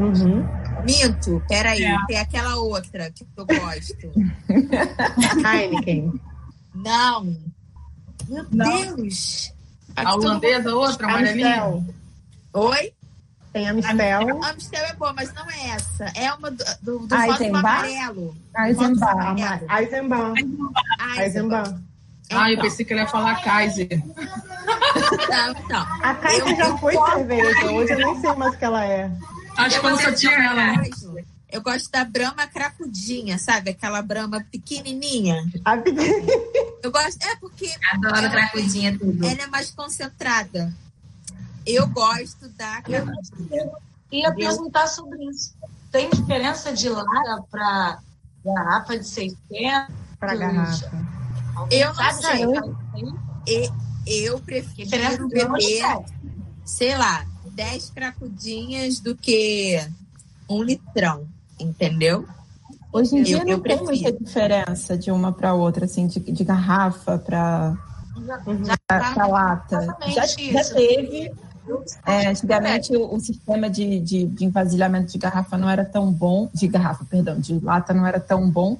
Uhum. Minto, peraí, é. tem aquela outra que eu gosto. [LAUGHS] Heineken. Não. Meu Não. Deus. A holandesa, outra, amarelinha. Oi? Tem Amistel. A Amistel é boa, mas não é essa. É uma do, do, do amarelo. Eisenbahn. Eisenbahn. Eisenbahn. Ah, eu pensei que ele ia falar Kaiser. Não, não. A Kaiser já foi cerveja. Hoje eu nem sei mais o que ela é. Acho que eu só tinha ela. Eu gosto da brama cracudinha, sabe? Aquela brama pequenininha. A pequenininha. Eu gosto, é porque... Adoro cracudinha tudo. Ela é mais concentrada. Eu gosto da cracudinha. Ia perguntar sobre isso. Tem diferença de lata para garrafa de 600? Para garrafa. Eu não sei. Eu, eu prefiro beber, sei lá, 10 cracudinhas do que um litrão, entendeu? Hoje em dia eu, não eu tem prefiro. muita diferença de uma para outra, assim, de, de garrafa para lata. Já, já teve. É, antigamente o, o, sistema de, de, de envasilhamento de garrafa não era tão bom, de garrafa, perdão, de lata não era tão bom.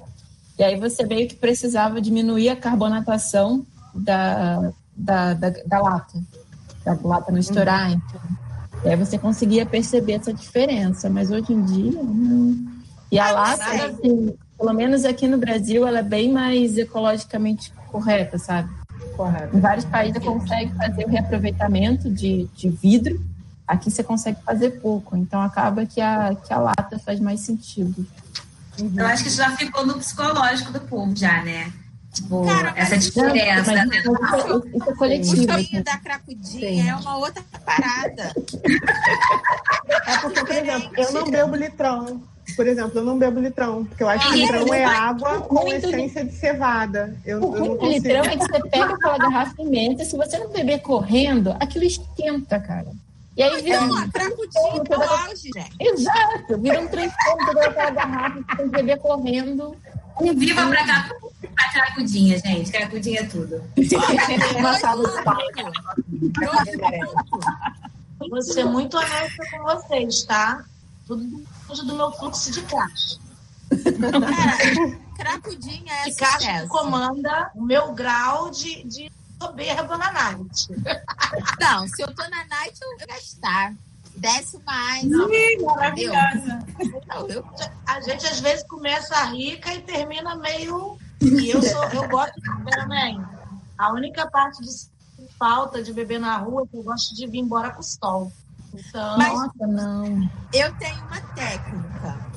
E aí você veio que precisava diminuir a carbonatação da, da, da, da lata, da lata não estourar, uhum. então. E aí você conseguia perceber essa diferença, mas hoje em dia não. E a lata, assim, pelo menos aqui no Brasil, ela é bem mais ecologicamente correta, sabe? Correto. Em vários países você consegue fazer o reaproveitamento de, de vidro, aqui você consegue fazer pouco, então acaba que a, que a lata faz mais sentido. Uhum. Eu acho que isso já ficou no psicológico do povo, já, né? Tipo, Cara, essa diferença. Não, mas isso, isso é coletivo. O sonho da cracudinha Sim. é uma outra parada. é porque, por exemplo, eu não bebo litrão. Por exemplo, eu não bebo litrão, porque eu acho que litrão é água com essência de cevada. Eu, o não consigo. litrão é que você pega aquela garrafa imensa, se você não beber correndo, aquilo esquenta, cara. E aí vira um é cracudinho pro auge, né? Exato, vira um trem toda aquela garrafa que você tem que beber correndo. Viva pra cá. A cracudinha, gente. Cracudinha é tudo. [LAUGHS] Uma sala de palco. Vou ser muito honesta com vocês, tá? Tudo do meu fluxo de caixa. Cara, cracudinha é E caixa que sucesso. comanda o meu grau de, de soberba na night. Não, se eu tô na night, eu vou gastar. Desce mais. Ih, maravilhosa. Não, eu A gente às vezes começa rica e termina meio. E eu sou, eu gosto também. A única parte de falta de beber na rua é que eu gosto de vir embora com o sol. Então, Mas- Nossa, não. Eu tenho uma técnica.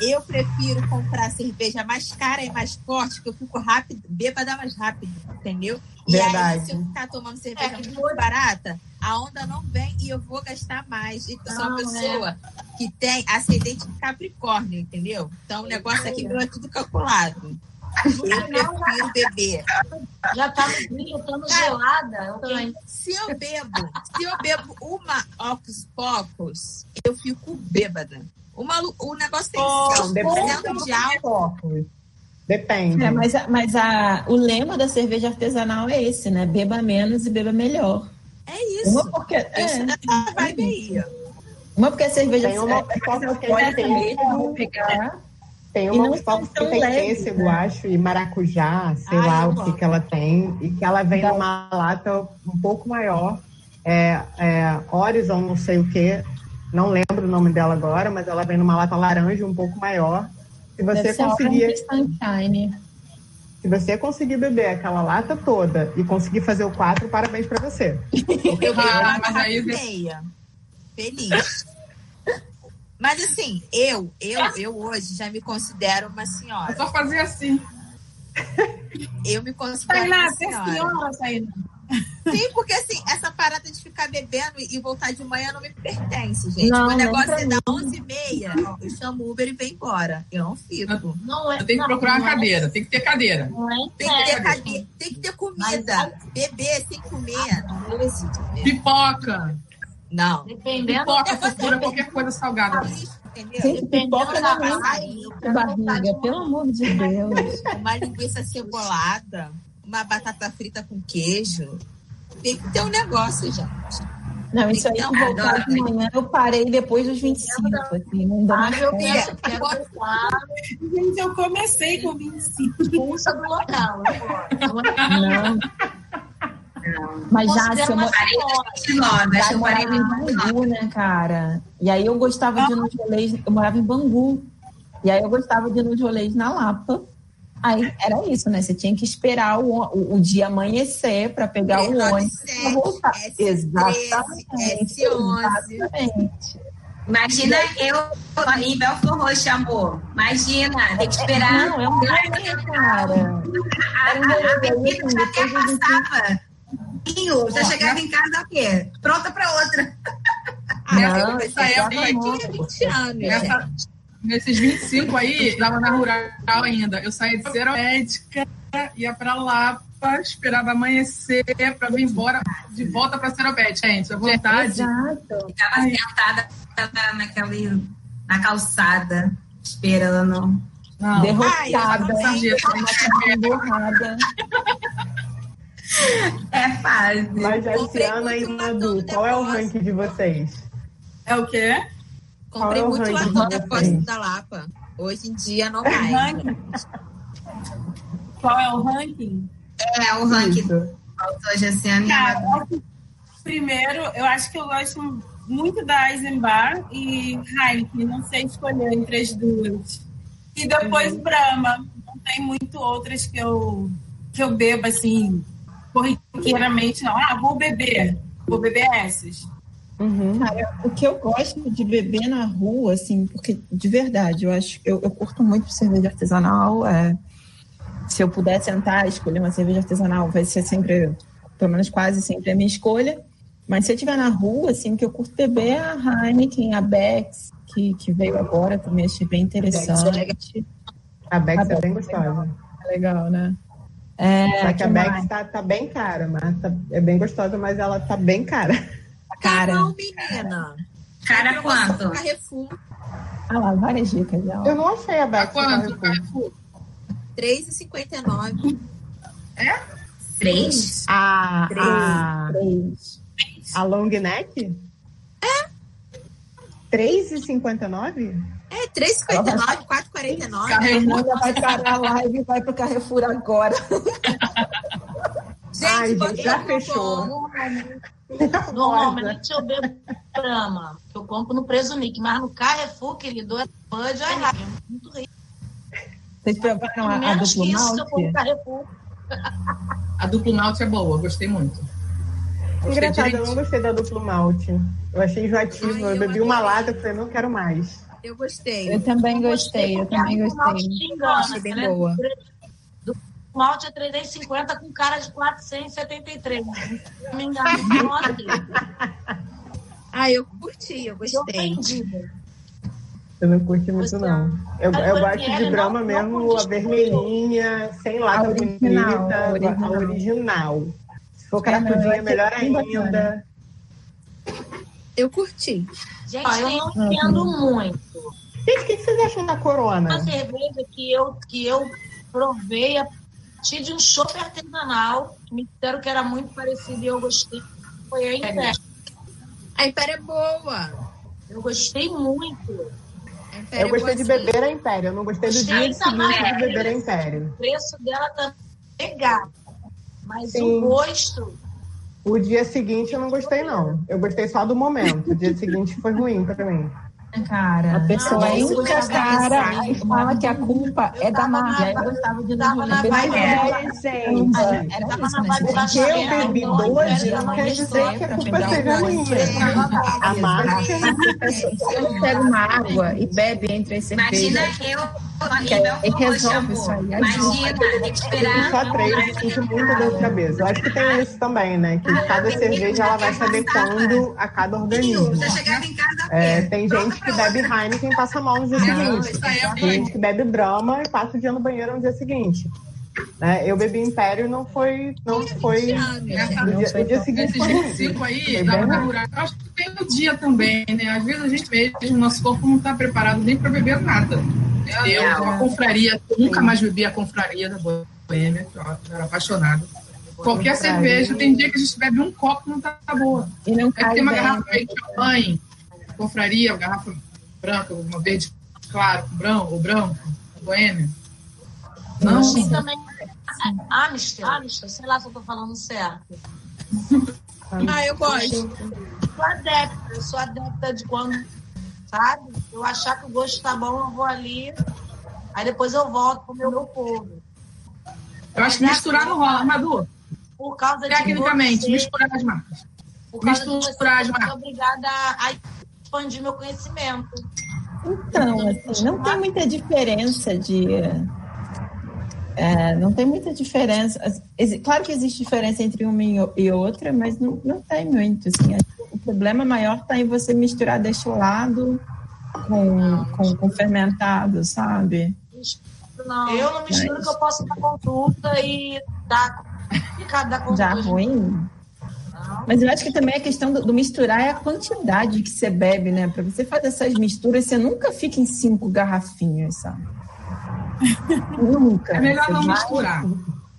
Eu prefiro comprar cerveja mais cara e mais forte, que eu fico rápido, bêbada mais rápido, entendeu? E aí, Verdade. se eu ficar tomando cerveja É, muito barata, a onda não vem e eu vou gastar mais. E eu sou uma Não, é. pessoa que tem ascendente de Capricórnio, entendeu? Então o negócio aqui meu é tudo calculado. Eu prefiro beber. já tá no brilho, tô no gelada. Eu. Se eu bebo, se eu bebo uma Ocus Pocos, eu fico bêbada. O, malu... o negócio tem Oh, que Não, ser depende 100% de álcool. Depende. É, mas a- mas a, o lema da cerveja artesanal é esse, né? Beba menos e beba melhor. É isso. Uma porque, Isso é, vibe aí. uma porque a cerveja Tem uma é, mesmo, pegar. Tem uma não que tem leves, pêssego, né? acho, e maracujá, sei Ai, lá o que, que ela tem, e que ela vem Dá- numa lata um pouco maior. É, é Horizon, não sei o que, não lembro o nome dela agora, mas ela vem numa lata laranja um pouco maior. Se você conseguir, se você conseguir beber aquela lata toda e conseguir fazer o quatro, parabéns pra você. Ah, mas aí-. Feliz. Mas assim, eu, eu, eu hoje já me considero uma É senhora. só fazer assim. Eu me considero Tainá, uma você é senhora. senhora, Tainá. Sim, porque assim, essa parada de ficar bebendo e voltar de manhã não me pertence, gente. Não, o nem negócio é dar 11h30, eu chamo o Uber e vem embora. Eu não fico. Não é, Eu tenho que procurar não uma é- cadeira, tem que ter cadeira. Não é Tem que ter, sério. cade... tem que ter comida. Beber sem comer. Não existe. Pipoca. Não. Dependendo Pipoca, cultura, qualquer coisa salgada. Entendeu? Gente, pipoca da não é barriga, barriga, pelo amor de Deus. Uma linguiça cebolada, uma batata frita com queijo. Tem que ter um negócio, gente. Não, isso aí de voltar de manhã, eu parei depois dos 25, assim, não dá Ah, mais eu quero, quero Gente, eu comecei com 25. expulsa do local. Não. Mas já, se eu, mo- Nova, já acho que eu eu parei morava em Bangu, né, cara? E aí eu gostava de ir nos rolês, eu morava em Bangu. E aí eu gostava de ir nos rolês na Lapa. Aí era isso, né? Você tinha que esperar o, o, o dia amanhecer para pegar o ônibus para voltar. S13, Exatamente. S11. Exatamente. Imagina eu em Belfort Roxo, amor. Imagina, tem que esperar. Não, é um [LAUGHS] rolê, cara. A, a, a rolê, bebida assim, até 25. passava. Vinho, já chegava em casa o quê? Pronta pra outra. Eu Não, comecei essa a época aí- tinha 20 anos, gente. Essa- nesses 25 aí, tava na rural ainda. Eu saía de Seromédica, ia pra Lapa, esperava amanhecer pra vir embora de volta pra Seromédica. Gente, a vontade. Exato. Ficava sentada na, naquele, na calçada, esperando. Não. Derrotada. sarjeta, Borrada. É fácil. Mas e muito Madu, batom qual é o ranking de vocês? É o quê? Comprei Qual é o muito ranking latão de depois vocês? da Lapa. Hoje em dia não mais. Ranking? Qual é o ranking? É o ranking Isso. do autor Jaciano e Cara, primeiro, eu acho que eu gosto muito da Eisenbar e Heineken, não sei escolher entre as duas. E depois Brahma. Não tem muito outras que eu, que eu bebo assim, corriqueiramente, não. Ah, vou beber. Vou beber essas. Uhum. Cara, o que eu gosto de beber na rua, assim, porque de verdade, eu acho eu, eu curto muito cerveja artesanal. é, se eu puder sentar e escolher uma cerveja artesanal, vai ser sempre, pelo menos quase sempre a minha escolha. Mas se eu estiver na rua, assim, o que eu curto beber é a Heineken, a Bex, que, que veio agora, também achei bem interessante. A Bex A é bem Bex é gostosa. É legal, né? É, Só que a Bex tá, tá bem cara, mas tá- é bem gostosa, mas ela tá bem cara. Cara, Não, menina. Cara, quanto? Carrefour. ah lá, várias dicas. ó. Eu não achei a Tá Bex. no quanto, Carrefour. Carrefour? 3,59. É? Três? A, Três. a, Três. a long neck? É. 3,59? É, 3,59, 4,49. Raimunda vai parar a live e vai pro Carrefour agora. Gente, Ai, gente, já no fechou. Normalmente eu bebo Brahma, que eu compro no Presunic, mas no Carrefour, querido, é Bud é muito rico. Vocês provaram a, a Menos duplo que isso, eu compro no malte? Carrefour. A duplo malte é boa, gostei muito. Gostei Engraçado, eu não gostei da duplo malte. Eu achei enjoativo. Ai, eu eu bebi uma lata e falei, não quero mais. Eu gostei. Eu também gostei, eu também gostei. te engana, Achei bem né? boa. Do malte é 3,50 com cara de 473. Não me engano, não. Ah, eu curti, eu Eu gostei. Eu não curti muito, Você- não. Eu, Mas eu foi gosto de não- mesmo, não a vermelhinha, sem lata A original, bonita, a a original. original. Se for É, eu achei melhor ainda. Eu curti. Gente, eu não entendo muito. Gente, o que vocês acham da Corona? Uma cerveja que eu, que eu provei a partir de um chopp artesanal, que me disseram que era muito parecido e eu gostei. Foi a Império. A Império é boa. Eu gostei muito. Eu gostei é de boa, sim. beber a Império. Eu não gostei do Gostei dia seguinte de beber a Império. O preço dela tá legal. Mas Sim. o gosto, O dia seguinte eu não gostei, não. Eu gostei só do momento. O dia seguinte foi ruim pra mim. Cara, a pessoa Não, enche eu a cara e fala que a culpa é da marca. eu gostava de tava na vibe. É, Porque eu bebi dois, não quer dizer que a culpa seja um minha. A marca Se você pega uma água e bebe entre as Imagina cervejas, eu Que aí com resolve isso aí, Imagina, tem que Eu esperar. só três sinto muita dor de cabeça. Eu acho que tem isso também, né? Que cada cerveja ela vai se adequando a cada organismo. É, tem gente que bebe Heineken e passa mal no dia seguinte. é Tem gente que bebe Brahma e passa o dia no banheiro no dia seguinte. Né? Eu bebi Império e não foi. Não foi o gente. dia, dia seguinte Esse foi dia ruim. cinco aí, dá pra durar. Acho que tem o dia também, né? Às vezes a gente mesmo, nosso corpo não está preparado nem para beber nada. Eu, a confraria, nunca mais bebi a confraria da Boêmia, eu era apaixonada. Qualquer cerveja, tem dia que a gente bebe um copo e não tá boa. e não cai tem uma bem. garrafa meio de champanhe, confraria, uma garrafa branca, uma verde claro, branco, ou branco, boêmia. Não, Achei também. Amstel, Amstel, sei lá se eu tô falando certo. Ah, eu gosto. Eu sou adepta, eu sou adepta de quando, sabe? Eu achar que o gosto tá bom, eu vou ali. Aí depois eu volto pro meu, meu povo. eu acho que misturar não rola. Madu, Por causa de tecnicamente, você, misturar as marcas. por causa de misturar você, as eu marcas. sou obrigada a expandir meu conhecimento. Então, assim, não tem muita diferença de. É, não tem muita diferença. Claro que existe diferença entre uma e outra, mas não, não tem muito. Assim. O problema maior está em você misturar destilado com, com, com fermentado, sabe? Não, eu não misturo Mas- que eu posso dar consulta e dar complicado dar Já consulta. ruim. Mas eu acho que também a questão do, do misturar é a quantidade que você bebe, né? Para você fazer essas misturas, você nunca fica em cinco garrafinhas, sabe? Nunca. É melhor não vai- misturar.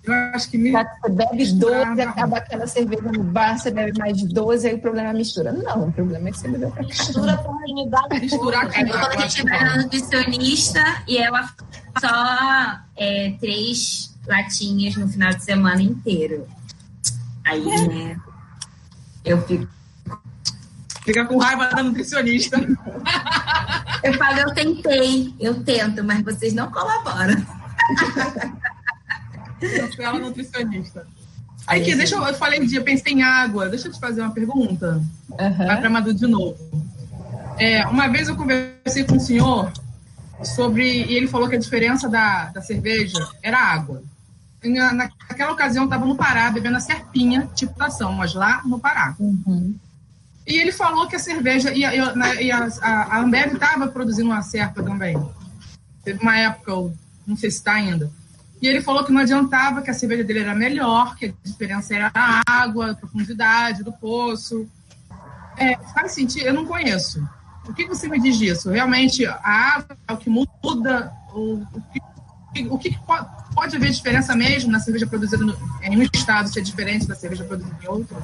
Eu acho que me... Você bebe Misturar 12, não. acaba aquela cerveja no bar, você bebe mais de 12, aí o problema é a mistura. Não, o problema é que você bebeu pra Mistura por unidade. misturar É, eu cara, eu coloquei acho pra que- nutricionista e ela só é, três latinhas no final de semana inteiro. Aí, né? Eu fico. Fica com raiva da nutricionista. [LAUGHS] Eu falo, eu tentei, eu tento, mas vocês não colaboram. Ela é nutricionista. Aí que, deixa eu, eu falei de, eu pensei em água. Deixa eu te fazer uma pergunta. Vai para Madu de novo. É, uma vez eu conversei com um senhor sobre. E ele falou que a diferença da, da cerveja era água. Na, naquela ocasião, eu estava no Pará bebendo a serpinha, tipo tação, mas lá no Pará. Uhum. E ele falou que a cerveja. E, a- e a- e a, a, Ambev estava produzindo uma serpa também. Teve uma época, não sei se está ainda. E ele falou que não adiantava, que a cerveja dele era melhor, que a diferença era a água, a profundidade do poço. É, faz sentido? Eu não conheço. O que você me diz disso? Realmente, a água é o que muda? O, o que, o que pode, pode haver diferença mesmo na cerveja produzida no, em um estado ser diferente da cerveja produzida em outro?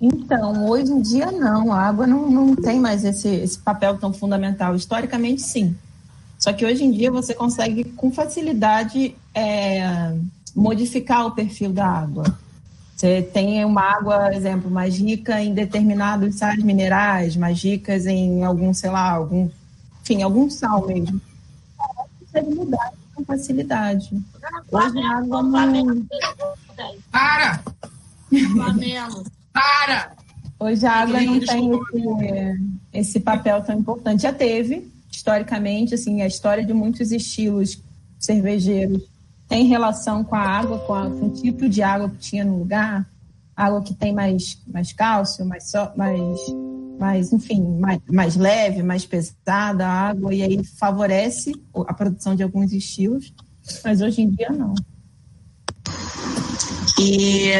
Então, hoje em dia não, a água não, não tem mais esse, esse papel tão fundamental. Historicamente, sim. Só que hoje em dia você consegue com facilidade é, modificar o perfil da água. Você tem uma água, exemplo, mais rica em determinados sais minerais, mais ricas em algum, sei lá, algum, enfim, algum sal mesmo. Você consegue mudar com facilidade. Hoje a água não... Para! Flamengo. Para! Hoje a água não tem esse, esse papel tão importante. Já teve, historicamente, assim, a história de muitos estilos cervejeiros tem relação com a água, com, a, com o tipo de água que tinha no lugar, água que tem mais, mais cálcio, mais, mais, mais enfim, mais, mais leve, mais pesada a água, e aí favorece a produção de alguns estilos, mas hoje em dia não. E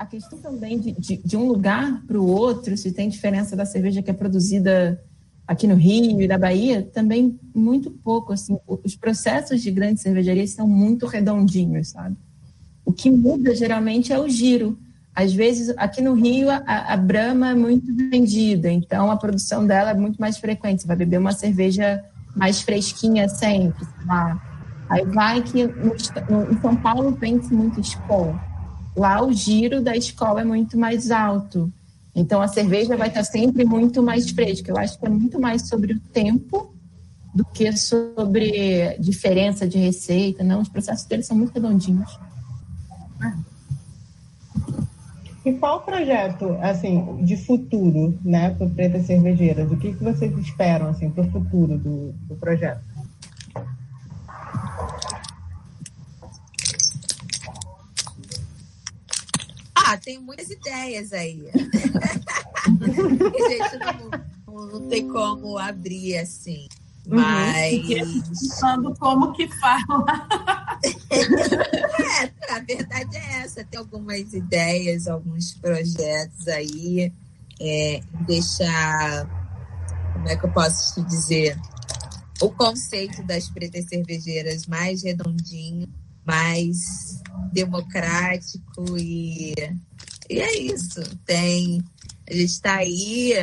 a questão também de, de, de um lugar para o outro, se tem diferença da cerveja que é produzida aqui no Rio e da Bahia, também muito pouco. Assim, os processos de grandes cervejarias são muito redondinhos, sabe? O que muda geralmente é o giro. Às vezes, aqui no Rio, a, a Brahma é muito vendida, então a produção dela é muito mais frequente. Você vai beber uma cerveja mais fresquinha sempre, lá. Aí vai que no, no, em São Paulo vende muito Skol. Lá o giro da escola é muito mais alto. Então a cerveja vai estar sempre muito mais fresca. Eu acho que é muito mais sobre o tempo do que sobre diferença de receita. Não, os processos deles são muito redondinhos. E qual projeto, assim, de futuro, né, para Preta Cervejeiras? O que, que vocês esperam, assim, para o futuro do, do projeto? Ah, tem muitas ideias aí. [LAUGHS] gente, não, não, tem como abrir assim. Uhum. Mas. Pensando como que fala. [LAUGHS] é, a verdade é essa. Tem algumas ideias, alguns projetos aí. É, deixar. Como é que eu posso te dizer? O conceito das pretas cervejeiras mais redondinho mais democrático e, e é isso. Tem, a gente está aí,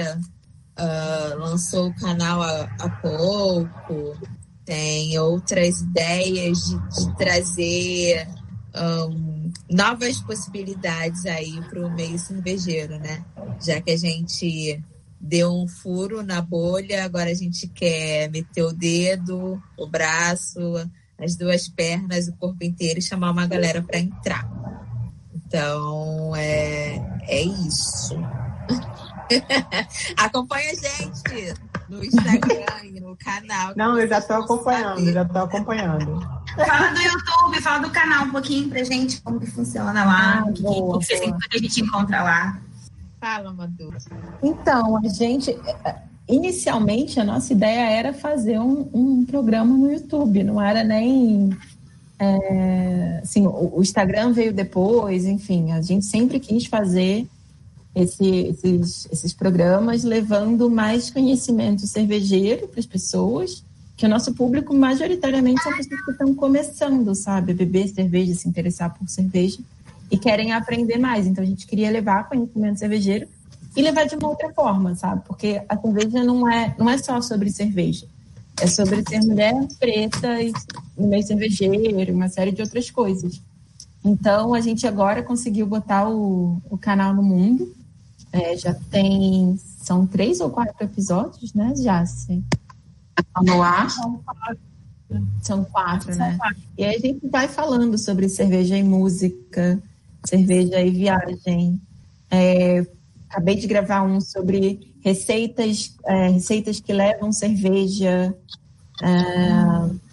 uh, lançou o canal há, há, pouco, tem outras ideias de, de trazer um, novas possibilidades aí para o meio cervejeiro, né? Já que a gente deu um furo na bolha, agora a gente quer meter o dedo, o braço, as duas pernas, o corpo inteiro e chamar uma galera para entrar. Então, é, é isso. [LAUGHS] Acompanha a gente no Instagram e no canal. Não, eu já estou acompanhando, já estou acompanhando. Fala do YouTube, fala do canal um pouquinho pra gente, como que funciona lá, ah, boa, que, que, que a gente encontra lá. Fala, Madu. Então, a gente inicialmente a nossa ideia era fazer um, um programa no YouTube, não era nem é, assim, o, o, Instagram veio depois, enfim, a gente sempre quis fazer esse, esses, esses programas levando mais conhecimento cervejeiro para as pessoas, que o nosso público majoritariamente são pessoas que estão começando, sabe, a beber cerveja, se interessar por cerveja e querem aprender mais. Então a gente queria levar conhecimento cervejeiro e levar de uma outra forma, sabe? Porque a cerveja não é, não é só sobre cerveja. É sobre ser mulher preta e no meio cervejeiro, uma série de outras coisas. Então, a gente agora conseguiu botar o, o canal no mundo. É, já tem. São três ou quatro episódios, né, Jace? Tá no ar? São quatro. São quatro, né? São quatro. E aí a gente vai falando sobre cerveja e música, cerveja e viagem, é, Acabei de gravar um sobre receitas, é, receitas que levam cerveja. É,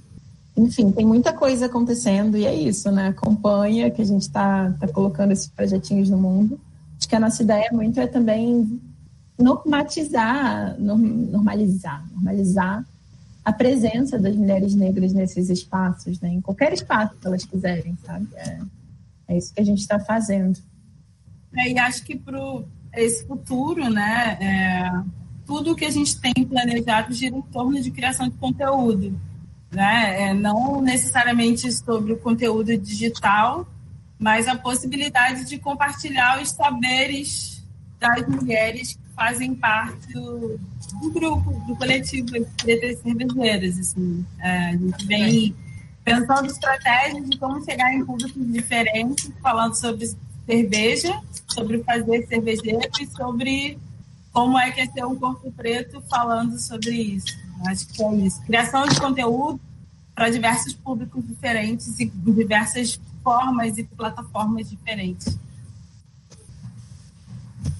enfim, tem muita coisa acontecendo e é isso, né? Acompanha que a gente está tá colocando esses projetinhos no mundo. Acho que a nossa ideia muito é também normatizar, normalizar, normalizar a presença das mulheres negras nesses espaços, né? Em qualquer espaço que elas quiserem, sabe? É, é isso que a gente está fazendo. É, e acho que pro, esse futuro, né? É, tudo que a gente tem planejado gira em torno de criação de conteúdo. né? É, não necessariamente sobre o conteúdo digital, mas a possibilidade de compartilhar os saberes das mulheres que fazem parte do, do grupo, do coletivo Pretas Cervejeiras. Assim. É, a gente vem pensando estratégias de como chegar em públicos diferentes, falando sobre cerveja, sobre fazer cervejeiro e sobre como é que é ser um corpo preto falando sobre isso. Acho que é isso. Criação de conteúdo para diversos públicos diferentes e diversas formas e plataformas diferentes.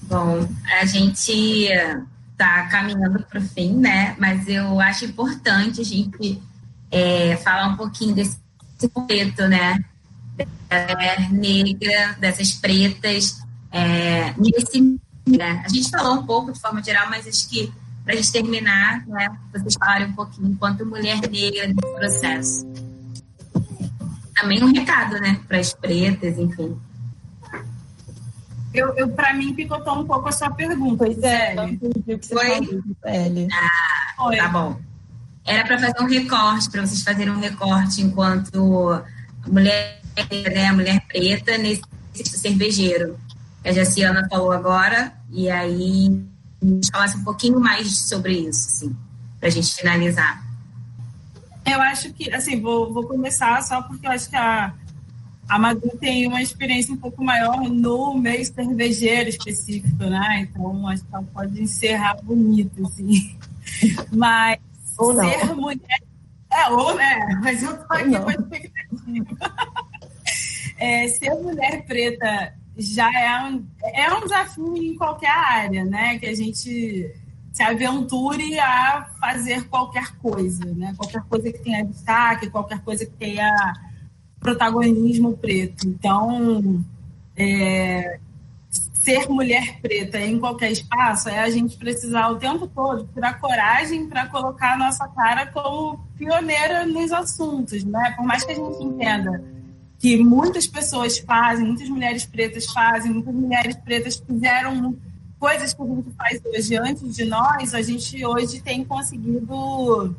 Bom, a gente está caminhando para o fim, né? Mas eu acho importante a gente é, falar um pouquinho desse preto, né? É, negra, dessas pretas, é, nesse, né? A gente falou um pouco de forma geral, mas acho que para a gente terminar, né, vocês falarem um pouquinho enquanto mulher negra nesse processo. Também um recado, né, para as pretas, enfim. Eu, eu para mim picotou um pouco a sua pergunta. Pois é, Foi? Ah, Foi. tá bom. Era para fazer um recorte, para vocês fazerem um recorte enquanto mulher, né, mulher preta nesse cervejeiro. A Jaciana falou agora, e aí falasse um pouquinho mais sobre isso, assim, para a gente finalizar. Eu acho que, assim, vou, vou começar só porque eu acho que a, a Madu tem uma experiência um pouco maior no meio cervejeiro específico, né? Então, acho que ela pode encerrar bonito, assim. [LAUGHS] Mas ou ser mulher. É, ou, né? Mas eu tô aqui com a expectativa. [LAUGHS] é, ser mulher preta já é um, é um desafio em qualquer área, né? Que a gente se aventure a fazer qualquer coisa, né? Qualquer coisa que tenha destaque, qualquer coisa que tenha protagonismo preto. Então, é, ser mulher preta em qualquer espaço é a gente precisar o tempo todo tirar coragem para colocar a nossa cara como pioneira nos assuntos, né? Por mais que a gente entenda que muitas pessoas fazem, muitas mulheres pretas fazem, muitas mulheres pretas fizeram coisas que a gente faz hoje antes de nós, a gente hoje tem conseguido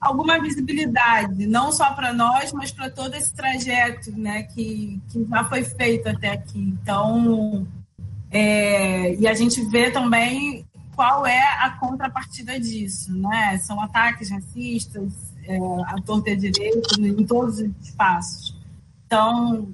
alguma visibilidade, não só para nós, mas para todo esse trajeto né, que, que já foi feito até aqui. Então, é, e a gente vê também qual é a contrapartida disso, né? São ataques racistas, é, a torta direito em todos os espaços. Então,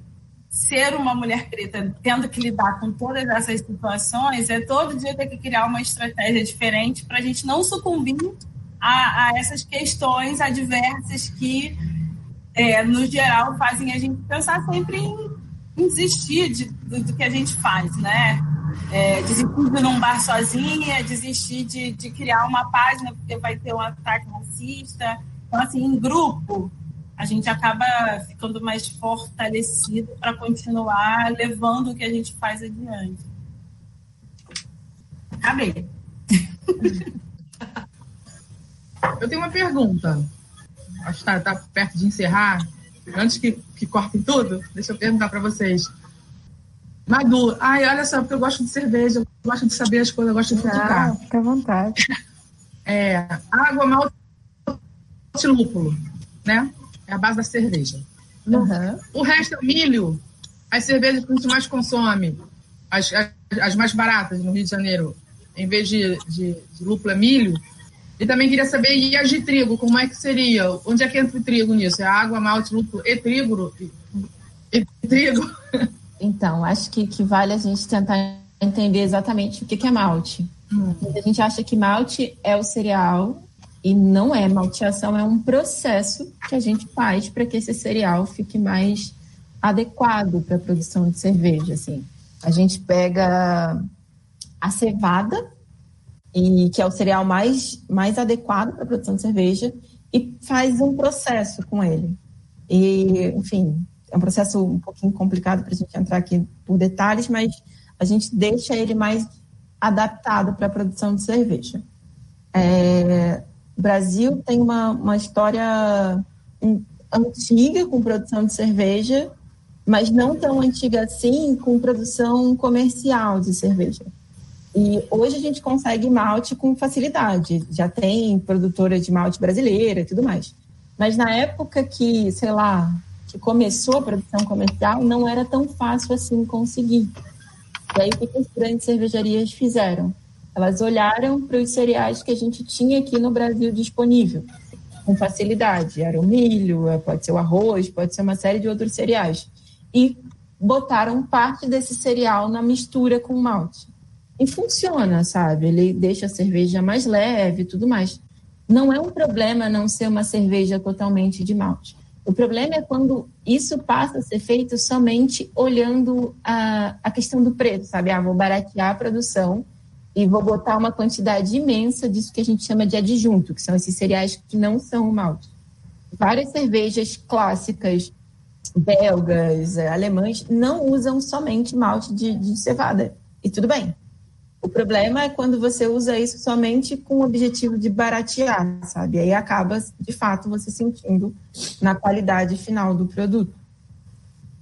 ser uma mulher preta tendo que lidar com todas essas situações é todo dia ter que criar uma estratégia diferente para a gente não sucumbir a, a, essas questões adversas que, é, no geral, fazem a gente pensar sempre em, em desistir de, do, do, que a gente faz, né? É, desistir de não bar sozinha, desistir de, de criar uma página porque vai ter um ataque racista. Então, assim, em grupo, a gente acaba ficando mais fortalecido para continuar levando o que a gente faz adiante. Acabei. Eu tenho uma pergunta. Acho que está tá perto de encerrar. Antes que, que corte tudo, deixa eu perguntar para vocês. Madu, ai, olha só, porque eu gosto de cerveja, eu gosto de saber as coisas, eu gosto de. Ah, fica à vontade. É, água, malte lúpulo, né? É a base da cerveja. Uhum. O resto é milho. As cervejas que a gente mais consome, as, as, as mais baratas no Rio de Janeiro, em vez de, de, de lúpulo é milho. E também queria saber, e as de trigo, como é que seria? Onde é que entra o trigo nisso? É água, malte, lúpulo e trigo? E, e trigo? Então, acho que, que vale a gente tentar entender exatamente o que, que é malte. Hum. A gente acha que malte é o cereal e não é malteação, é um processo que a gente faz para que esse cereal fique mais adequado para a produção de cerveja. Assim. A gente pega a cevada, e que é o cereal mais, mais adequado para a produção de cerveja, e faz um processo com ele. E, enfim, é um processo um pouquinho complicado para a gente entrar aqui por detalhes, mas a gente deixa ele mais adaptado para a produção de cerveja. É, o Brasil tem uma, uma história antiga com produção de cerveja, mas não tão antiga assim com produção comercial de cerveja. E hoje a gente consegue malte com facilidade. Já tem produtora de malte brasileira e tudo mais. Mas na época que, sei lá, que começou a produção comercial, não era tão fácil assim conseguir. E aí, o que as grandes cervejarias fizeram? Elas olharam para os cereais que a gente tinha aqui no Brasil disponível, com facilidade. Era o milho, pode ser o arroz, pode ser uma série de outros cereais. E botaram parte desse cereal na mistura com malte. E funciona, sabe? Ele deixa a cerveja mais leve e tudo mais. Não é um problema não ser uma cerveja totalmente de malte. O problema é quando isso passa a ser feito somente olhando a, a questão do preço, sabe? Ah, vou baratear a produção e vou botar uma quantidade imensa disso que a gente chama de adjunto, que são esses cereais que não são malte. Várias cervejas clássicas, belgas, alemães, não usam somente malte de, de cevada. E tudo bem. O problema é quando você usa isso somente com o objetivo de baratear, sabe? Aí acaba, de fato, você sentindo na qualidade final do produto.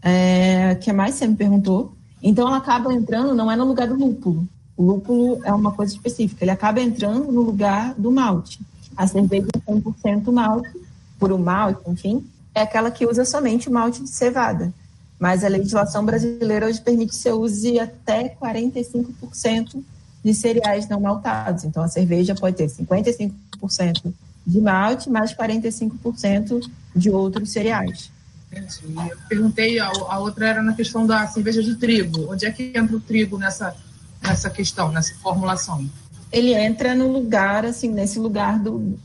É, que mais você me perguntou? Então, ela acaba entrando, não é no lugar do lúpulo. O lúpulo é uma coisa específica. Ele acaba entrando no lugar do malte. A cerveja 100% malte, por um malte, enfim, é aquela que usa somente o malte de cevada mas a legislação brasileira hoje permite que você use até 45% de cereais não maltados. Então, a cerveja pode ter 55% de malte, mais 45% de outros cereais. Eu perguntei, a, a, outra era na questão da cerveja de trigo. Onde é que entra o trigo nessa, nessa questão, nessa formulação? Ele entra no lugar, assim, nesse lugar do.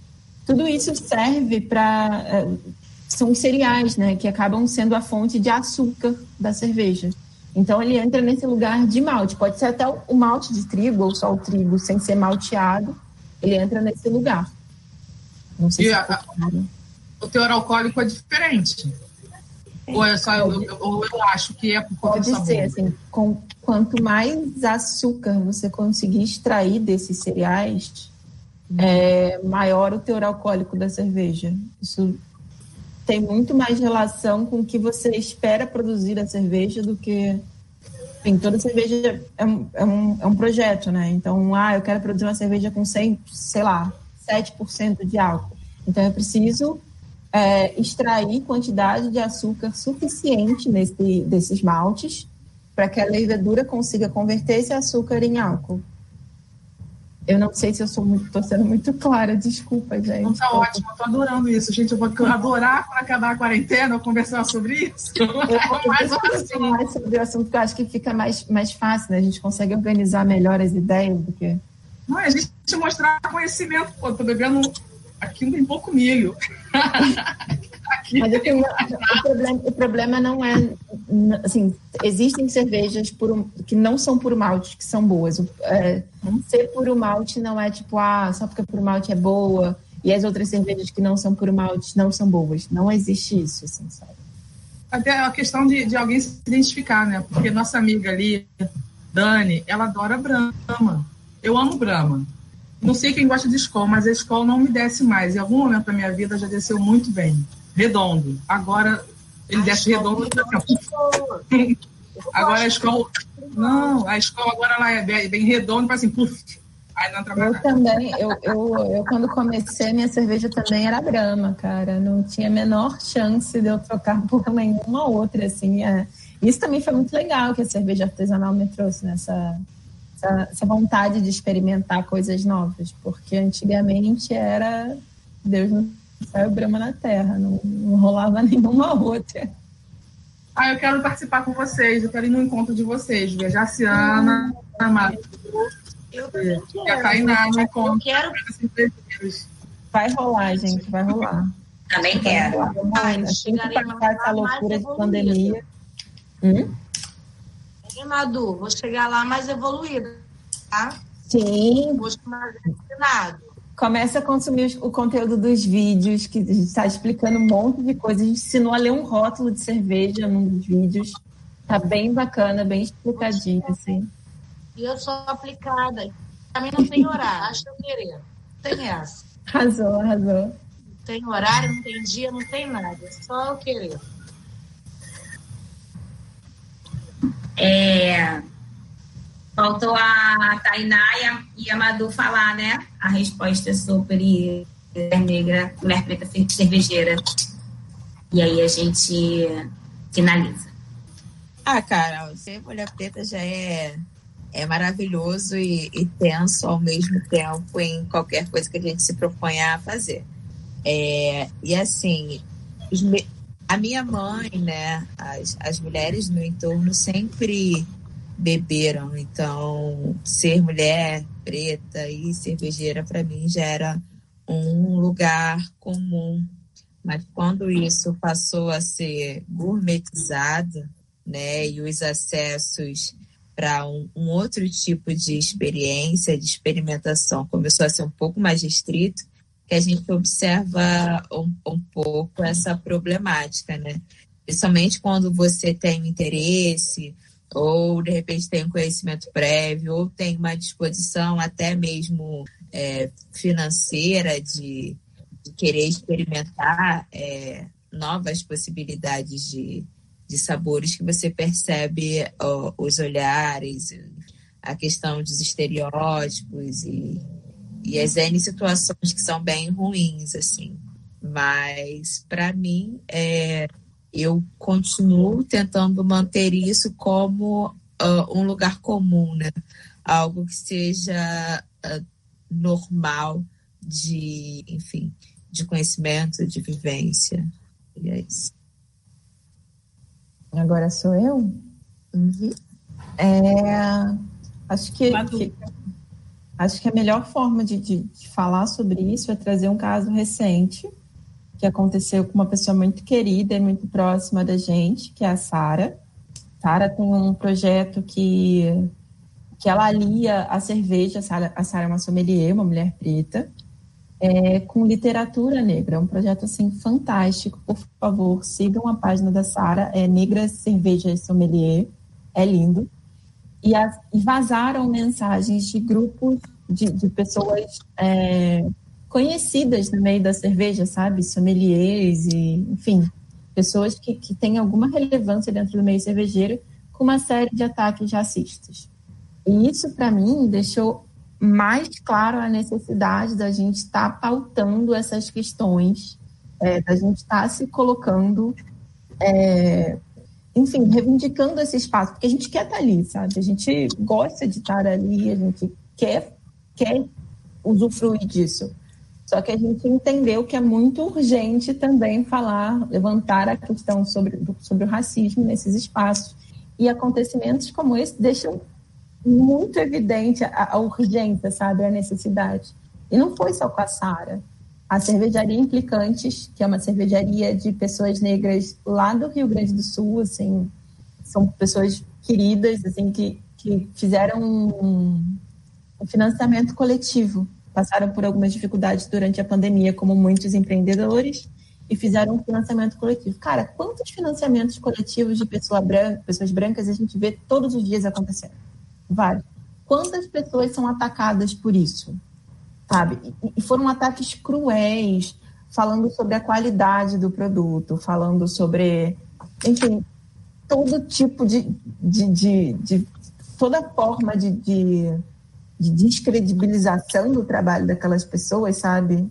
Tudo isso serve para eh, são os cereais, né, que acabam sendo a fonte de açúcar da cerveja. Então ele entra nesse lugar de malte. Pode ser até o malte de trigo ou só o trigo sem ser malteado, ele entra nesse lugar. Não sei e se a, o teor alcoólico é diferente. Ou é só eu, eu, eu acho que é por conta Pode ser, assim, com, quanto mais açúcar você conseguir extrair desses cereais, é maior o teor alcoólico da cerveja. Isso tem muito mais relação com o que você espera produzir da cerveja do que. Enfim, toda cerveja é um, é um, é um projeto, né? Então, ah, eu quero produzir uma cerveja com 100, sei lá, 7% de álcool. Então, eu preciso é, extrair quantidade de açúcar suficiente nesse, desses maltes para que a levedura consiga converter esse açúcar em álcool. Eu não sei se eu sou muito, tô sendo muito clara, desculpa, gente. Não tá ótimo, eu tô adorando isso, gente. Eu vou adorar quando acabar a quarentena conversar sobre isso. Eu vou [LAUGHS] mais, assim. mais sobre o assunto, porque eu acho que fica mais, mais fácil, né? A gente consegue organizar melhor as ideias do que. Não, é a gente mostrar conhecimento, pô, tô bebendo. Aqui não tem pouco milho. [LAUGHS] Mas tenho, o, problema, o problema não é. Assim, existem cervejas por, que não são puro malte, que são boas. É, ser puro malte não é tipo, ah, só porque puro malte é boa e as outras cervejas que não são puro malte não são boas. Não existe isso, assim, sabe? Até a questão de, de alguém se identificar, né? Porque nossa amiga ali, Dani, ela adora Brahma. Eu amo Brahma. Não sei quem gosta de escola, mas a escola não me desce mais. Em algum momento da minha vida já desceu muito bem redondo. Agora ele a desce redondo. [LAUGHS] agora a escola. Não, a escola agora ela é bem, bem redonda, assim, puf. Aí não eu também, eu, eu, eu quando comecei, minha cerveja também era Brahma, cara. Não tinha a menor chance de eu trocar por nenhuma outra, assim. É. Isso também foi muito legal que a cerveja artesanal me trouxe nessa essa, essa vontade de experimentar coisas novas, porque antigamente era Deus não Saiu Brahma na Terra, não, não rolava [LAUGHS] nenhuma outra. Ah, eu quero participar com vocês, eu quero ir no encontro de vocês, ver a Jaciana, a Matu, e a Tainá no encontro. Quero... Vai rolar, gente, vai rolar. Também quero. Assim que passar essa loucura de pandemia. Hum? Madu, vou chegar lá mais evoluída, tá? Sim. Vou mais ensinado. Começa a consumir o conteúdo dos vídeos, que está explicando um monte de coisas. A gente ensinou a ler um rótulo de cerveja num dos vídeos. Tá bem bacana, bem explicadinho, assim. E eu sou aplicada. Mim não tem horário, acho que eu querer. Tem essa. Arrasou, arrasou. Não tem horário, não tem dia, não tem nada. É só eu querer. É, Faltou a Tainá e a, Madu falar, né? A resposta sobre negra, mulher preta cervejeira. E aí a gente finaliza. Ah, Carol, ser mulher preta já é, é maravilhoso e, e, tenso ao mesmo tempo em qualquer coisa que a gente se propõe a fazer. É, e assim, a minha mãe, né, as, as mulheres no entorno sempre beberam, então ser mulher preta e cervejeira para mim já era um lugar comum. Mas quando isso passou a ser gourmetizado, né, e os acessos para um, um, outro tipo de experiência, de experimentação, começou a ser um pouco mais restrito, que a gente observa um, um pouco essa problemática, né? Principalmente quando você tem interesse, ou de repente tem um conhecimento prévio, ou tem uma disposição até mesmo é, financeira de, de, querer experimentar é, novas possibilidades de, de sabores que você percebe ó, os olhares, a questão dos estereótipos e, e as N situações que são bem ruins, assim. Mas, para mim, é, eu continuo tentando manter isso como uh, um lugar comum, né? Algo que seja uh, normal de, enfim, de conhecimento, de vivência. E é isso. Agora sou eu? Uhum. É, acho que, que, acho que a melhor forma de, de, de falar sobre isso é trazer um caso recente que aconteceu com uma pessoa muito querida e muito próxima da gente, que é a Sara. Sara tem um projeto que, que ela alia a cerveja, a Sara é uma sommelier, uma mulher preta, é, com literatura negra. É um projeto assim fantástico. Por favor, sigam a página da Sara, é Negra Cerveja e Sommelier. É lindo. E, as, e vazaram mensagens de grupos de, de pessoas é, conhecidas no meio da cerveja, sabe? Sommeliers e, enfim, pessoas que, que têm alguma relevância dentro do meio cervejeiro com uma série de ataques racistas. E isso, para mim, deixou mais claro a necessidade da gente estar tá pautando essas questões, é, da gente estar tá se colocando, é, enfim, reivindicando esse espaço, porque a gente quer estar tá ali, sabe? A gente gosta de estar ali, a gente quer, quer usufruir disso. Só que a gente entendeu que é muito urgente também falar, levantar a questão sobre, sobre o racismo nesses espaços. E acontecimentos como esse deixam muito evidente a, a urgência, sabe, a necessidade. E não foi só com a Sara. A cervejaria Implicantes, que é uma cervejaria de pessoas negras lá do Rio Grande do Sul, assim, são pessoas queridas, assim, que, que fizeram um, um financiamento coletivo passaram por algumas dificuldades durante a pandemia, como muitos empreendedores, e fizeram um financiamento coletivo. Cara, quantos financiamentos coletivos de pessoa branca, pessoas brancas a gente vê todos os dias acontecendo? Vários. Quantas pessoas são atacadas por isso? Sabe? E foram ataques cruéis, falando sobre a qualidade do produto, falando sobre, enfim, todo tipo de, de, de, de toda forma de, de de descredibilização do trabalho daquelas pessoas, sabe?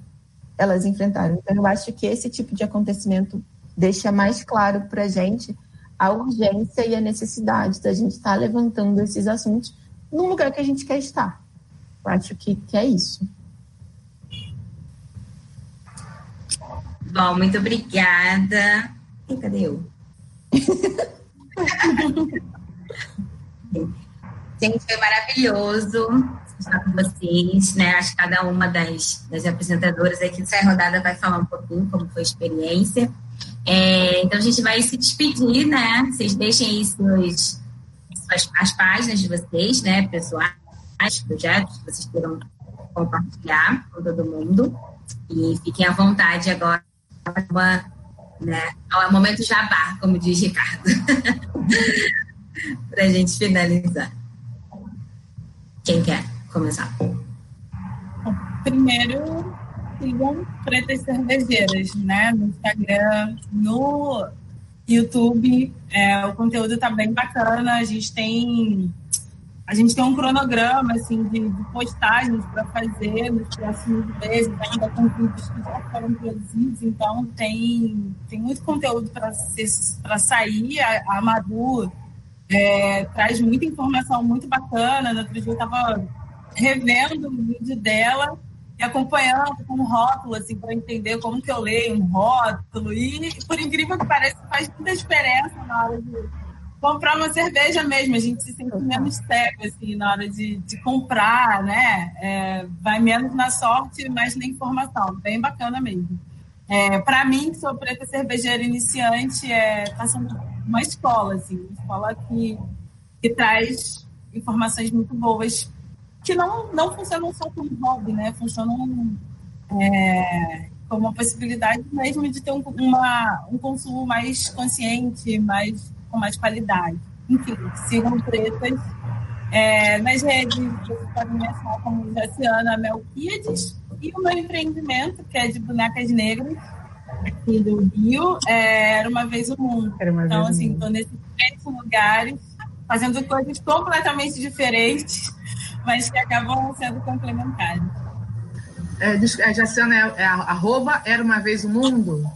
Elas enfrentaram. Então, eu acho que esse tipo de acontecimento deixa mais claro para a gente a urgência e a necessidade da gente estar tá levantando esses assuntos no lugar que a gente quer estar. Eu acho que, que é isso. Bom, muito obrigada. E cadê eu? [LAUGHS] Gente, foi maravilhoso estar com vocês, né? Acho que cada uma das, das apresentadoras aqui dessa rodada vai falar um pouquinho como foi a experiência. É, então a gente vai se despedir, né? Vocês deixem aí suas, suas, as páginas de vocês, né? Pessoais, projetos que vocês queiram compartilhar com todo mundo. E fiquem à vontade agora. Né? É o momento jabá, como diz Ricardo. [LAUGHS] Para a gente finalizar. Quem quer começar? Primeiro, sigam Pretas Cervejeiras, né? No Instagram, no YouTube. É, o conteúdo tá bem bacana. A gente tem a gente tem um cronograma assim, de, de postagens para fazer nos próximos meses, ainda com vídeos que já foram produzidos, então tem, tem muito conteúdo para sair. A, a é, traz muita informação muito bacana. No outro dia eu estava revendo o vídeo dela e acompanhando com um rótulo, assim, para entender como que eu leio um rótulo. E, por incrível que pareça, faz muita diferença na hora de comprar uma cerveja mesmo. A gente se sente menos cego, assim, na hora de, de comprar, né? É, vai menos na sorte, mais na informação. Bem bacana mesmo. É, para mim, que sou preta cervejeira iniciante, é, tá sendo uma escola, assim, uma escola que, que traz informações muito boas que não, não funcionam só como hobby, né? Funcionam é, como uma possibilidade mesmo de ter um, uma, um consumo mais consciente, mais, com mais qualidade. Enfim, sigam pretas. É, nas redes, vocês podem me achar como Jaciana Melquiades e o meu empreendimento, que é de bonecas negras, aqui do Rio, é, era uma vez o mundo. então, assim, estou nesses três lugares, fazendo coisas completamente diferentes mas que acabam sendo complementares. É, é, Jaciana, é, é arroba Era Uma Vez o Mundo?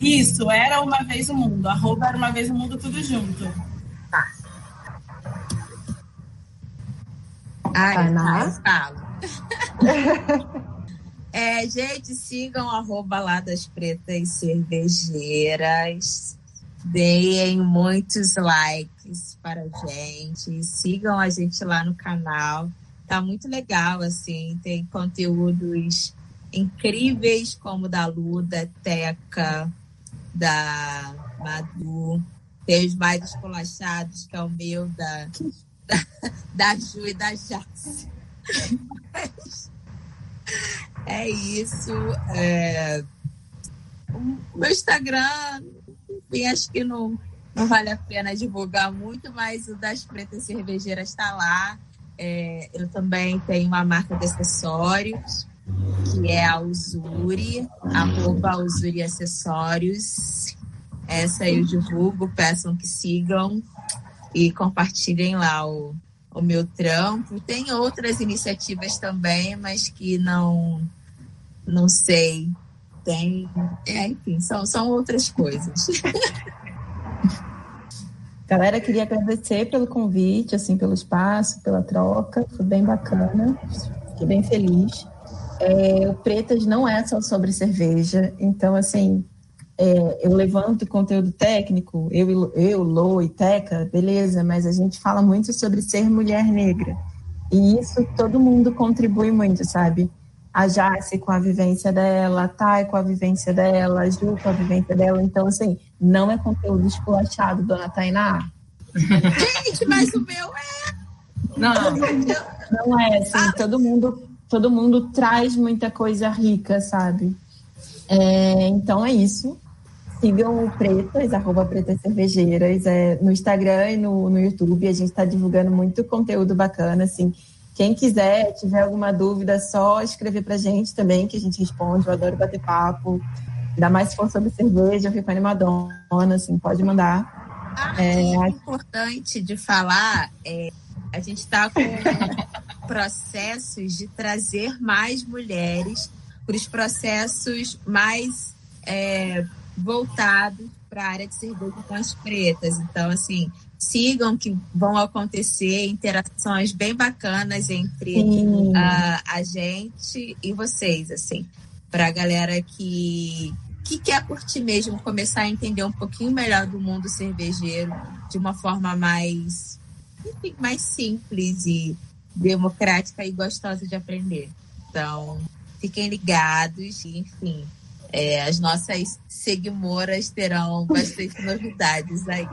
Isso, Era Uma Vez o Mundo. Arroba Era Uma Vez o Mundo, tudo junto. Tá. Ai, tá, [LAUGHS] é, gente, sigam arroba lá das pretas cervejeiras. Deem muitos likes para a gente. Sigam a gente lá no canal. Tá muito legal, assim. Tem conteúdos incríveis, como da Lu, da Teca, da Madu. Tem os mais esculachados, que é o meu, da, da, [LAUGHS] da Ju e da Jace. [LAUGHS] É isso. É... O meu Instagram enfim, acho que não, não vale a pena divulgar muito, mas o das Pretas Cervejeiras está lá. É, eu também tenho uma marca de acessórios, que é a Usuri, arroba Usuri Acessórios. Essa eu divulgo, peçam que sigam e compartilhem lá o, o meu trampo. Tem outras iniciativas também, mas que não, não sei tem. É, enfim, são, são outras coisas. [LAUGHS] Galera, queria agradecer pelo convite, assim, pelo espaço, pela troca, foi bem bacana, fiquei bem feliz. É, o Pretas não é só sobre cerveja, então, assim, é, eu levanto conteúdo técnico, eu, eu, Lô e Teca, beleza, mas a gente fala muito sobre ser mulher negra. E isso todo mundo contribui muito, sabe? a Jace com a vivência dela, a Thay com a vivência dela, a Ju com a vivência dela. Então, assim, não é conteúdo esculachado, dona Tainá. [LAUGHS] Gente, mas o meu é. Não, não é assim. Ah. Todo mundo, todo mundo traz muita coisa rica, sabe? É, então é isso. Sigam o Pretas, arroba Pretas Cervejeiras, é, no Instagram e no, no YouTube. A gente está divulgando muito conteúdo bacana, assim quem quiser, tiver alguma dúvida, é só escrever para a gente também, que a gente responde. Eu adoro bater papo. Ainda mais se for sobre cerveja, eu fico animadona, assim, pode mandar. Ah, é, é importante de falar, é, a gente está com [LAUGHS] processos de trazer mais mulheres para os processos mais é, voltados para a área de cerveja com as pretas. Então, assim, sigam que vão acontecer interações bem bacanas entre uh, a gente e vocês, assim, para a galera que que quer curtir mesmo, começar a entender um pouquinho melhor do mundo cervejeiro de uma forma mais, enfim, mais simples e democrática e gostosa de aprender. Então, fiquem ligados, enfim, é, as nossas seguimoras terão bastante novidades aí.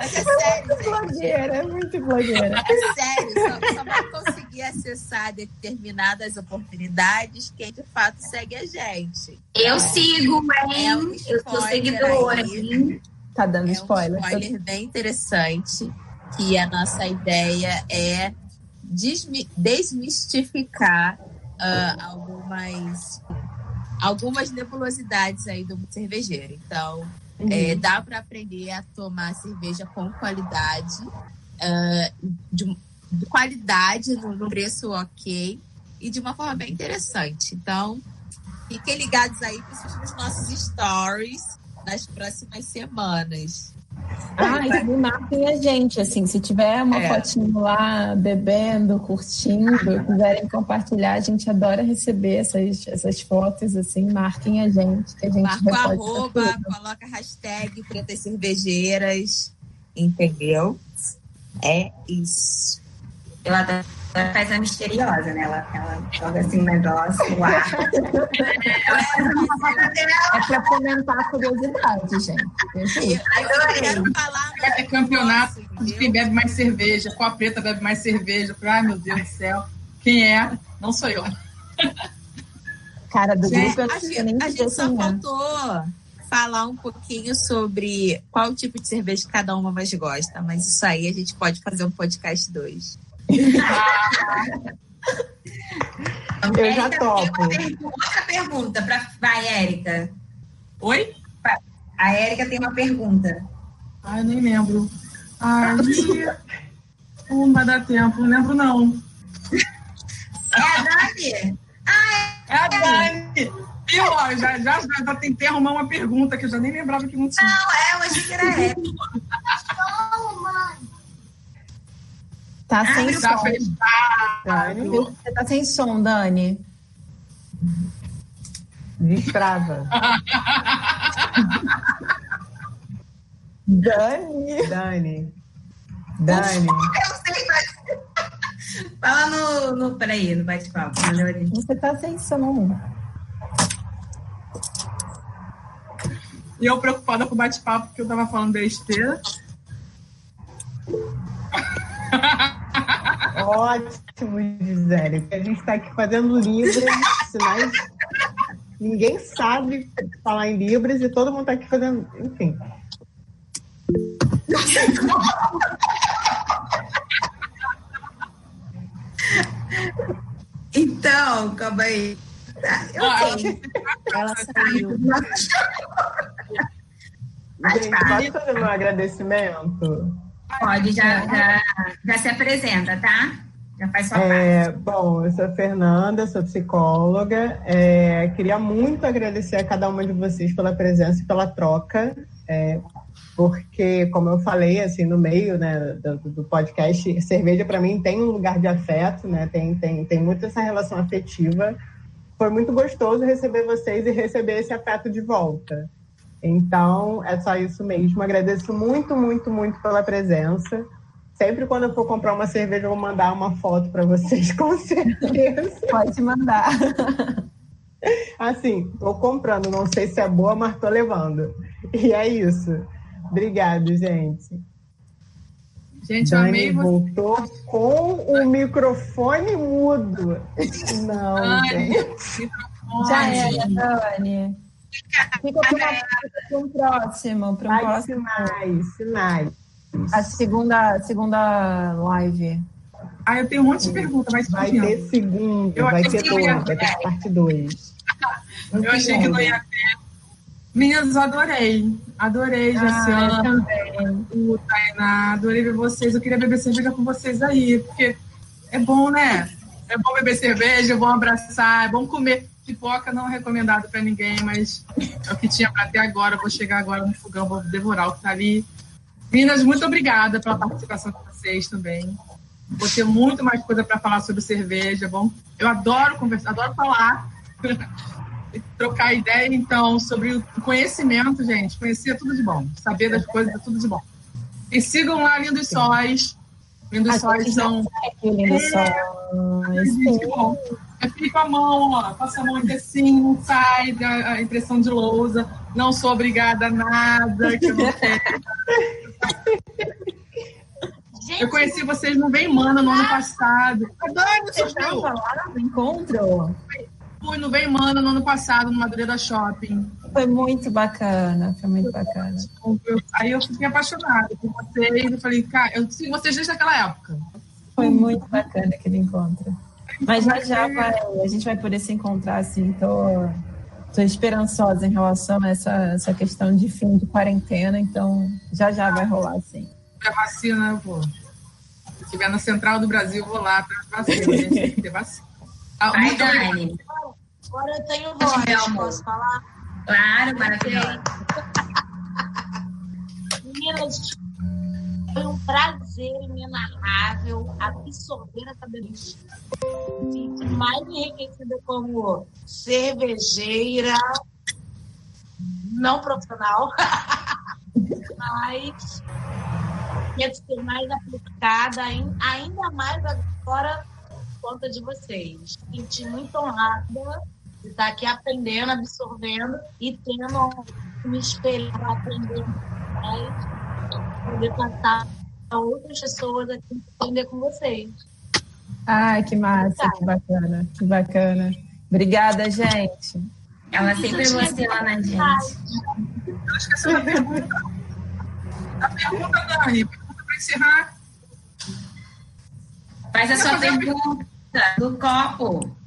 é sério, muito blogueira, é muito blogueira. É sério, só, só vai conseguir acessar determinadas oportunidades quem de fato segue a gente. Eu é. sigo, hein? É um eu sou seguidora. Aí. Tá dando é spoiler. Um spoiler bem interessante, que a nossa ideia é desmistificar uh, algumas algumas nebulosidades aí do cervejeiro. Então, uhum. é, dá para aprender a tomar cerveja com qualidade uh, de, de, qualidade, no, no preço ok e de uma forma bem interessante. Então, fiquem ligados aí, principalmente nos nossos stories nas próximas semanas. Ah, e marquem a gente, assim, se tiver uma é. fotinho lá bebendo, curtindo, quiserem compartilhar, a gente adora receber essas, essas fotos, assim, marquem a gente, que a gente Marca o arroba, coloca hashtag pretas cervejeiras, entendeu? É isso. Ela tá ela faz a misteriosa, né? Ela, ela joga assim um negócio no ar. é para fomentar a curiosidade, gente. Eu quero falar. É campeonato de quem bebe mais cerveja, qual a preta bebe mais cerveja. Ai, meu Deus do céu. Quem é? Não sou eu. Cara do gente, grupo, eu não sei nem A gente só é. faltou falar um pouquinho sobre qual tipo de cerveja cada uma mais gosta, mas isso aí a gente pode fazer um podcast 2. Eu já topo. Outra pergunta para vai, Érica. Oi? A Érica tem uma pergunta. Ai, nem lembro. Ai, não vai dar tempo, não lembro não. É a Dani? Ah, é, é a Dani. Viu, ó, já, já, já tentei arrumar uma pergunta que eu já nem lembrava que não tinha. Não, é, eu achei que era Érica. Tá sem ah, som. Você tá sem som, Dani. Destrava. [LAUGHS] Dani. Dani. Dani. Eu sei, mas... Fala no, no. Peraí, no bate-papo. Você tá sem som. E eu preocupada com o bate-papo, porque eu tava falando besteira. [LAUGHS] Ótimo, Gisele. A gente está aqui fazendo Libras, sinais. Ninguém sabe falar em Libras e todo mundo está aqui fazendo. Enfim. Então, calma aí. Eu ah, sei. Ela saiu. Gente, pode fazer um agradecimento? Pode, já, já, já se apresenta, tá? Já faz sua é, parte. Bom, eu sou a Fernanda, sou psicóloga. É, queria muito agradecer a cada uma de vocês pela presença e pela troca. É, porque, como eu falei, assim, no meio né, do, do podcast, cerveja para mim tem um lugar de afeto, né? Tem, tem, tem muito essa relação afetiva. Foi muito gostoso receber vocês e receber esse afeto de volta. Então, é só isso mesmo. Agradeço muito, muito, muito pela presença. Sempre quando eu for comprar uma cerveja, eu vou mandar uma foto para vocês, [LAUGHS] com certeza. Pode mandar. Assim, estou comprando, não sei se é boa, mas estou levando. E é isso. Obrigado, gente. Gente, Dani amei voltou você. com o microfone mudo. Não, Ai, gente. Já era, Dani. Fica para um próximo. Para um Ai, próximo. Sinais, sinais. A segunda, segunda live. Ah, eu tenho um monte de perguntas, mas vai ter segundo, eu vai ter dois, vai ter parte dois. Eu achei que não ia ter. Meninas, adorei. Adorei, ah, Jaciana. também. O Tainá, adorei ver vocês. Eu queria beber cerveja com vocês aí, porque é bom, né? É bom beber cerveja, é bom abraçar, é bom comer. Pipoca não é recomendado para ninguém, mas é o que tinha para ter agora. Vou chegar agora no fogão, vou devorar o que tá ali. Meninas, muito obrigada pela participação de vocês também. Vou ter muito mais coisa para falar sobre cerveja. Bom, eu adoro conversar, adoro falar, [LAUGHS] trocar ideia. Então, sobre o conhecimento, gente, conhecer é tudo de bom, saber das coisas é tudo de bom. E sigam lá Lindos Sóis. Lindos Sóis são. Lindos Sóis. É fica a mão, ó, passa a mão aqui assim, não sai da a impressão de lousa. Não sou obrigada a nada, que eu não [LAUGHS] quero. Gente, eu conheci vocês no Vem Mana no ano passado. Adoro vocês estavam lá no encontro? Fui no Vem Mana no ano passado, no Madureira Shopping. Foi muito bacana, foi muito bacana. aí eu fiquei apaixonada por vocês. Eu falei, cara, eu sigo vocês desde aquela época. Foi muito bacana aquele encontro. Mas já já vai, a gente vai poder se encontrar, assim, tô, tô esperançosa em relação a essa, essa questão de fim de quarentena, então já já vai rolar, sim. A vacina eu vou. estiver na central do Brasil, vou lá para vacina. A gente tem que ter vacina. Ah, Vai, Dani. Agora eu tenho voz, posso falar? Claro, maravilhoso. Meninas, foi um prazer inenarrável absorver essa delícia. Sinto mais enriquecida como cervejeira, não profissional, [LAUGHS] mas quero ser mais aplicada, ainda mais agora por conta de vocês. Senti muito honrada de estar aqui aprendendo, absorvendo e tendo me espelhar aprender mais poder passar a outras pessoas aqui aprender com vocês. Ai, que massa, que bacana, que bacana. Obrigada, gente. Ela sempre emociona a gente. Eu acho que essa é uma pergunta. A pergunta, Dani, pergunta para encerrar. Faz a sua pergunta do copo.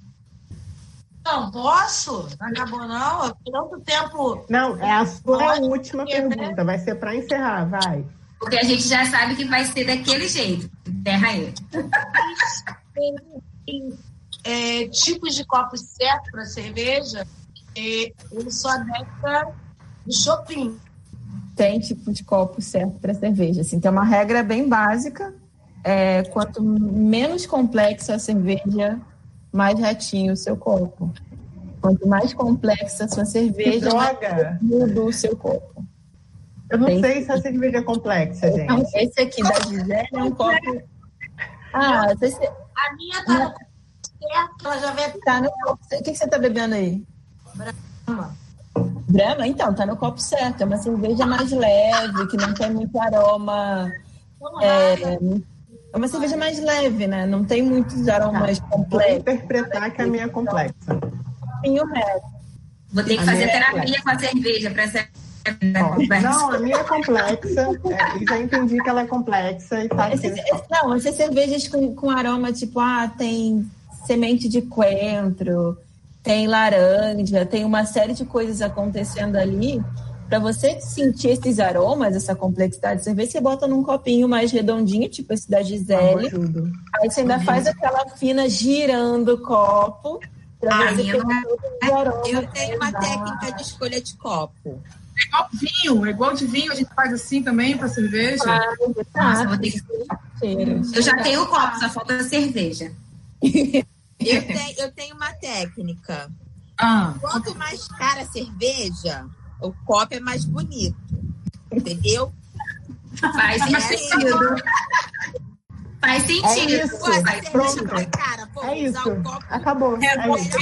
Não, posso? Não acabou, não? Tanto tempo. Não, é a sua última pergunta. Vai ser para encerrar, vai. Porque a gente já sabe que vai ser daquele jeito. Terra aí. Tem [LAUGHS] é, tipos de copos certos para cerveja. É, eu sou adepta do shopping. Tem tipo de copo certo para cerveja. Assim, tem uma regra bem básica. É, quanto menos complexa a cerveja, mais retinho o seu copo. Quanto mais complexa a sua cerveja, muda o seu copo. Eu não Tem sei se a cerveja é complexa, gente. Então, esse aqui da Gisele é um copo. Ah, você... A minha tá no ela já vem. Tá no copo O que você tá bebendo aí? Brahma. Brahma? Então, tá no copo certo. É uma cerveja mais leve, que não tem muito aroma. É, é uma cerveja mais leve, né? Não tem muitos aromas tá. complexos. Vou interpretar que a minha é complexa. E o resto. Vou ter que a fazer é terapia é com a cerveja para ser não, a minha é complexa. É, já entendi que ela é complexa e tá esse, esse, Não, essas cervejas com, com aroma tipo, ah, tem semente de coentro, tem laranja, tem uma série de coisas acontecendo ali. Para você sentir esses aromas, essa complexidade, você vê, você bota num copinho mais redondinho, tipo esse da Gisele. Aí você ainda faz aquela fina girando o copo. Ah, eu, eu tenho uma técnica de escolha de copo. É igual vinho, é igual de vinho, a gente faz assim também para cerveja. Ah, Nossa, vou ter que... Eu já tenho o copo, só falta a cerveja. [LAUGHS] eu, tenho, eu tenho uma técnica. Ah. Quanto mais cara a cerveja, o copo é mais bonito. Entendeu? Faz é sentido. Faz sentido. É isso. Faz Pronto. Cara, pô, é isso. Acabou. É, é isso.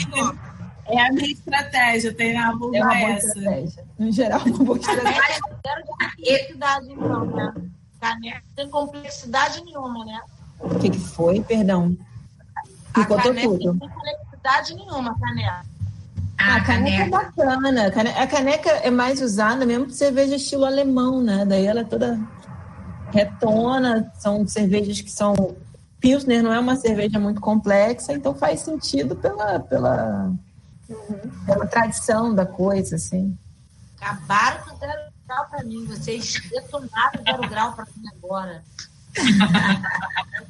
É a minha estratégia, tem a boa é uma boa essa. Estratégia. No geral, uma boa estratégia. Não complexidade, não, né? Caneca tem complexidade nenhuma, né? O que, que foi? Perdão. Ficou a caneca tudo. tem complexidade nenhuma, caneca. Ah, a caneca, é bacana. A caneca é mais usada mesmo para cerveja estilo alemão, né? Daí ela é toda retona, são cervejas que são. Pilsner não é uma cerveja muito complexa, então faz sentido pela, pela Uhum. Pela tradição da coisa, assim. Acabaram com zero grau para mim. Vocês detonaram zero grau para mim agora.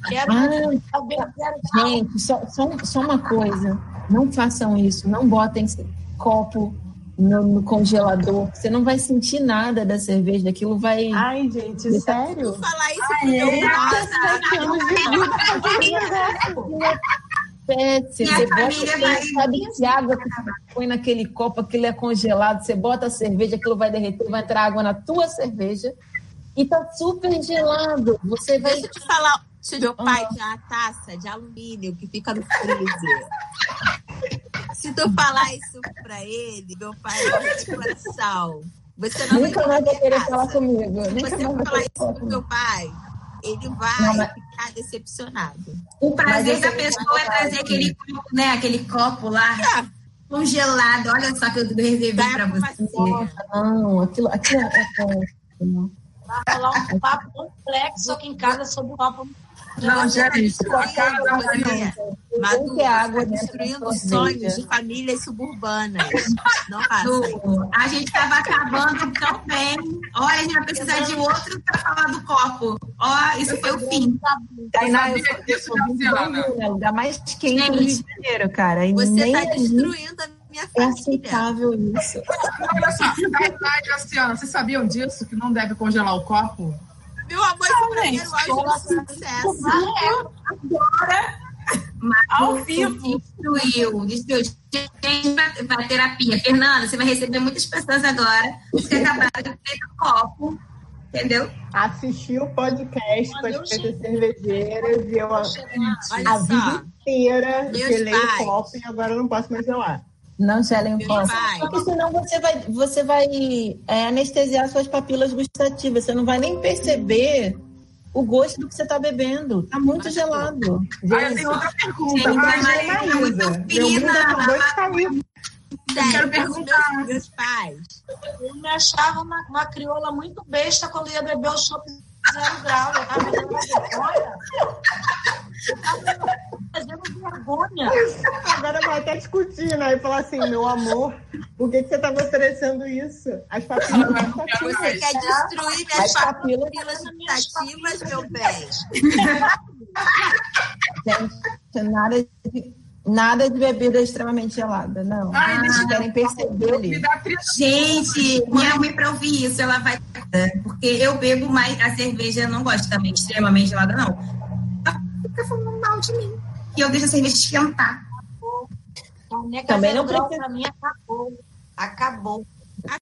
Quero ah, saber grau. Gente, só, só, só uma coisa. Não façam isso. Não botem copo no, no, congelador. Você não vai sentir nada da cerveja, aquilo vai. Ai, gente, sério? Vou falar isso Ai, meu é péssimo. Você bota, vai... sabe que água que você põe naquele copo, aquilo é congelado, você bota a cerveja, aquilo vai derreter, vai entrar água na tua cerveja e tá super gelado. Você vai. Deixa eu te falar, se meu pai tinha uma taça de alumínio que fica no freezer. se tu falar isso pra ele, meu pai vai de coração. Você não Nunca mais vai querer falar comigo. Se você falar isso pro meu pai, ele vai não, mas... ficar decepcionado. O prazer da pessoa é trazer aquele copo, né? Aquele copo lá. É. Congelado, olha só que eu reservei para você. Não, aquilo, aquilo é Vai rolar um papo complexo aqui em casa sobre o copo. Não, gente, a Maria. É água destruindo sonhos de famílias suburbanas. Não [LAUGHS] passa. A gente estava acabando tão bem. Olha, a gente vai precisar de outro para falar do copo. Ó, isso foi o fim. Tainá, eu sou, eu sou lugar mais quente do Rio de Janeiro, cara. E Você nem está destruindo a minha é família. aceitável isso. Olha só, Tainá e Graciana, vocês sabiam disso? Que não deve congelar o copo? Meu amor, esse primeiro áudio do sucesso. Agora, Ao vivo. Destruiu, destruiu. Gente, para pra terapia. Fernanda, você vai receber muitas pessoas agora que acabaram de ter o copo. Entendeu? Assisti o podcast com as pretas cervejeiras e eu a, a vida inteira gelei o copo e agora eu não posso mais gelar. Não gelem o pai. Porque senão você vai, você vai é, anestesiar suas papilas gustativas. Você não vai nem perceber o gosto do que você está bebendo. Tá muito gelado. Aí eu tenho outra pergunta. Gente, Mas, mas é muito Meu mundo fina. acabou de cair. Sério, quero os perguntar. Meus, meus pais. eu me achava uma, uma crioula muito besta quando ia beber o chopp zero grau. Eu tava fazendo vergonha. Eu tava fazendo vergonha. Agora vai até discutir, né? E falar assim, meu amor, por que, que você tá me oferecendo isso? As papilas Não, não quero gustativas. Você quer destruir minhas As papilas- papilas gustativas, meu bem? Gente, nada de, nada de bebida extremamente gelada. Não. Ai, deixa Vocês querem perceber ali. Gente, minha mãe pra ouvir isso, ela vai. Porque eu bebo mais. A cerveja eu não gosto também, extremamente gelada, não. Ela fica falando mal de mim. E eu deixo a cerveja esquentar. Também não precisa- pra mim acabou. Acabou.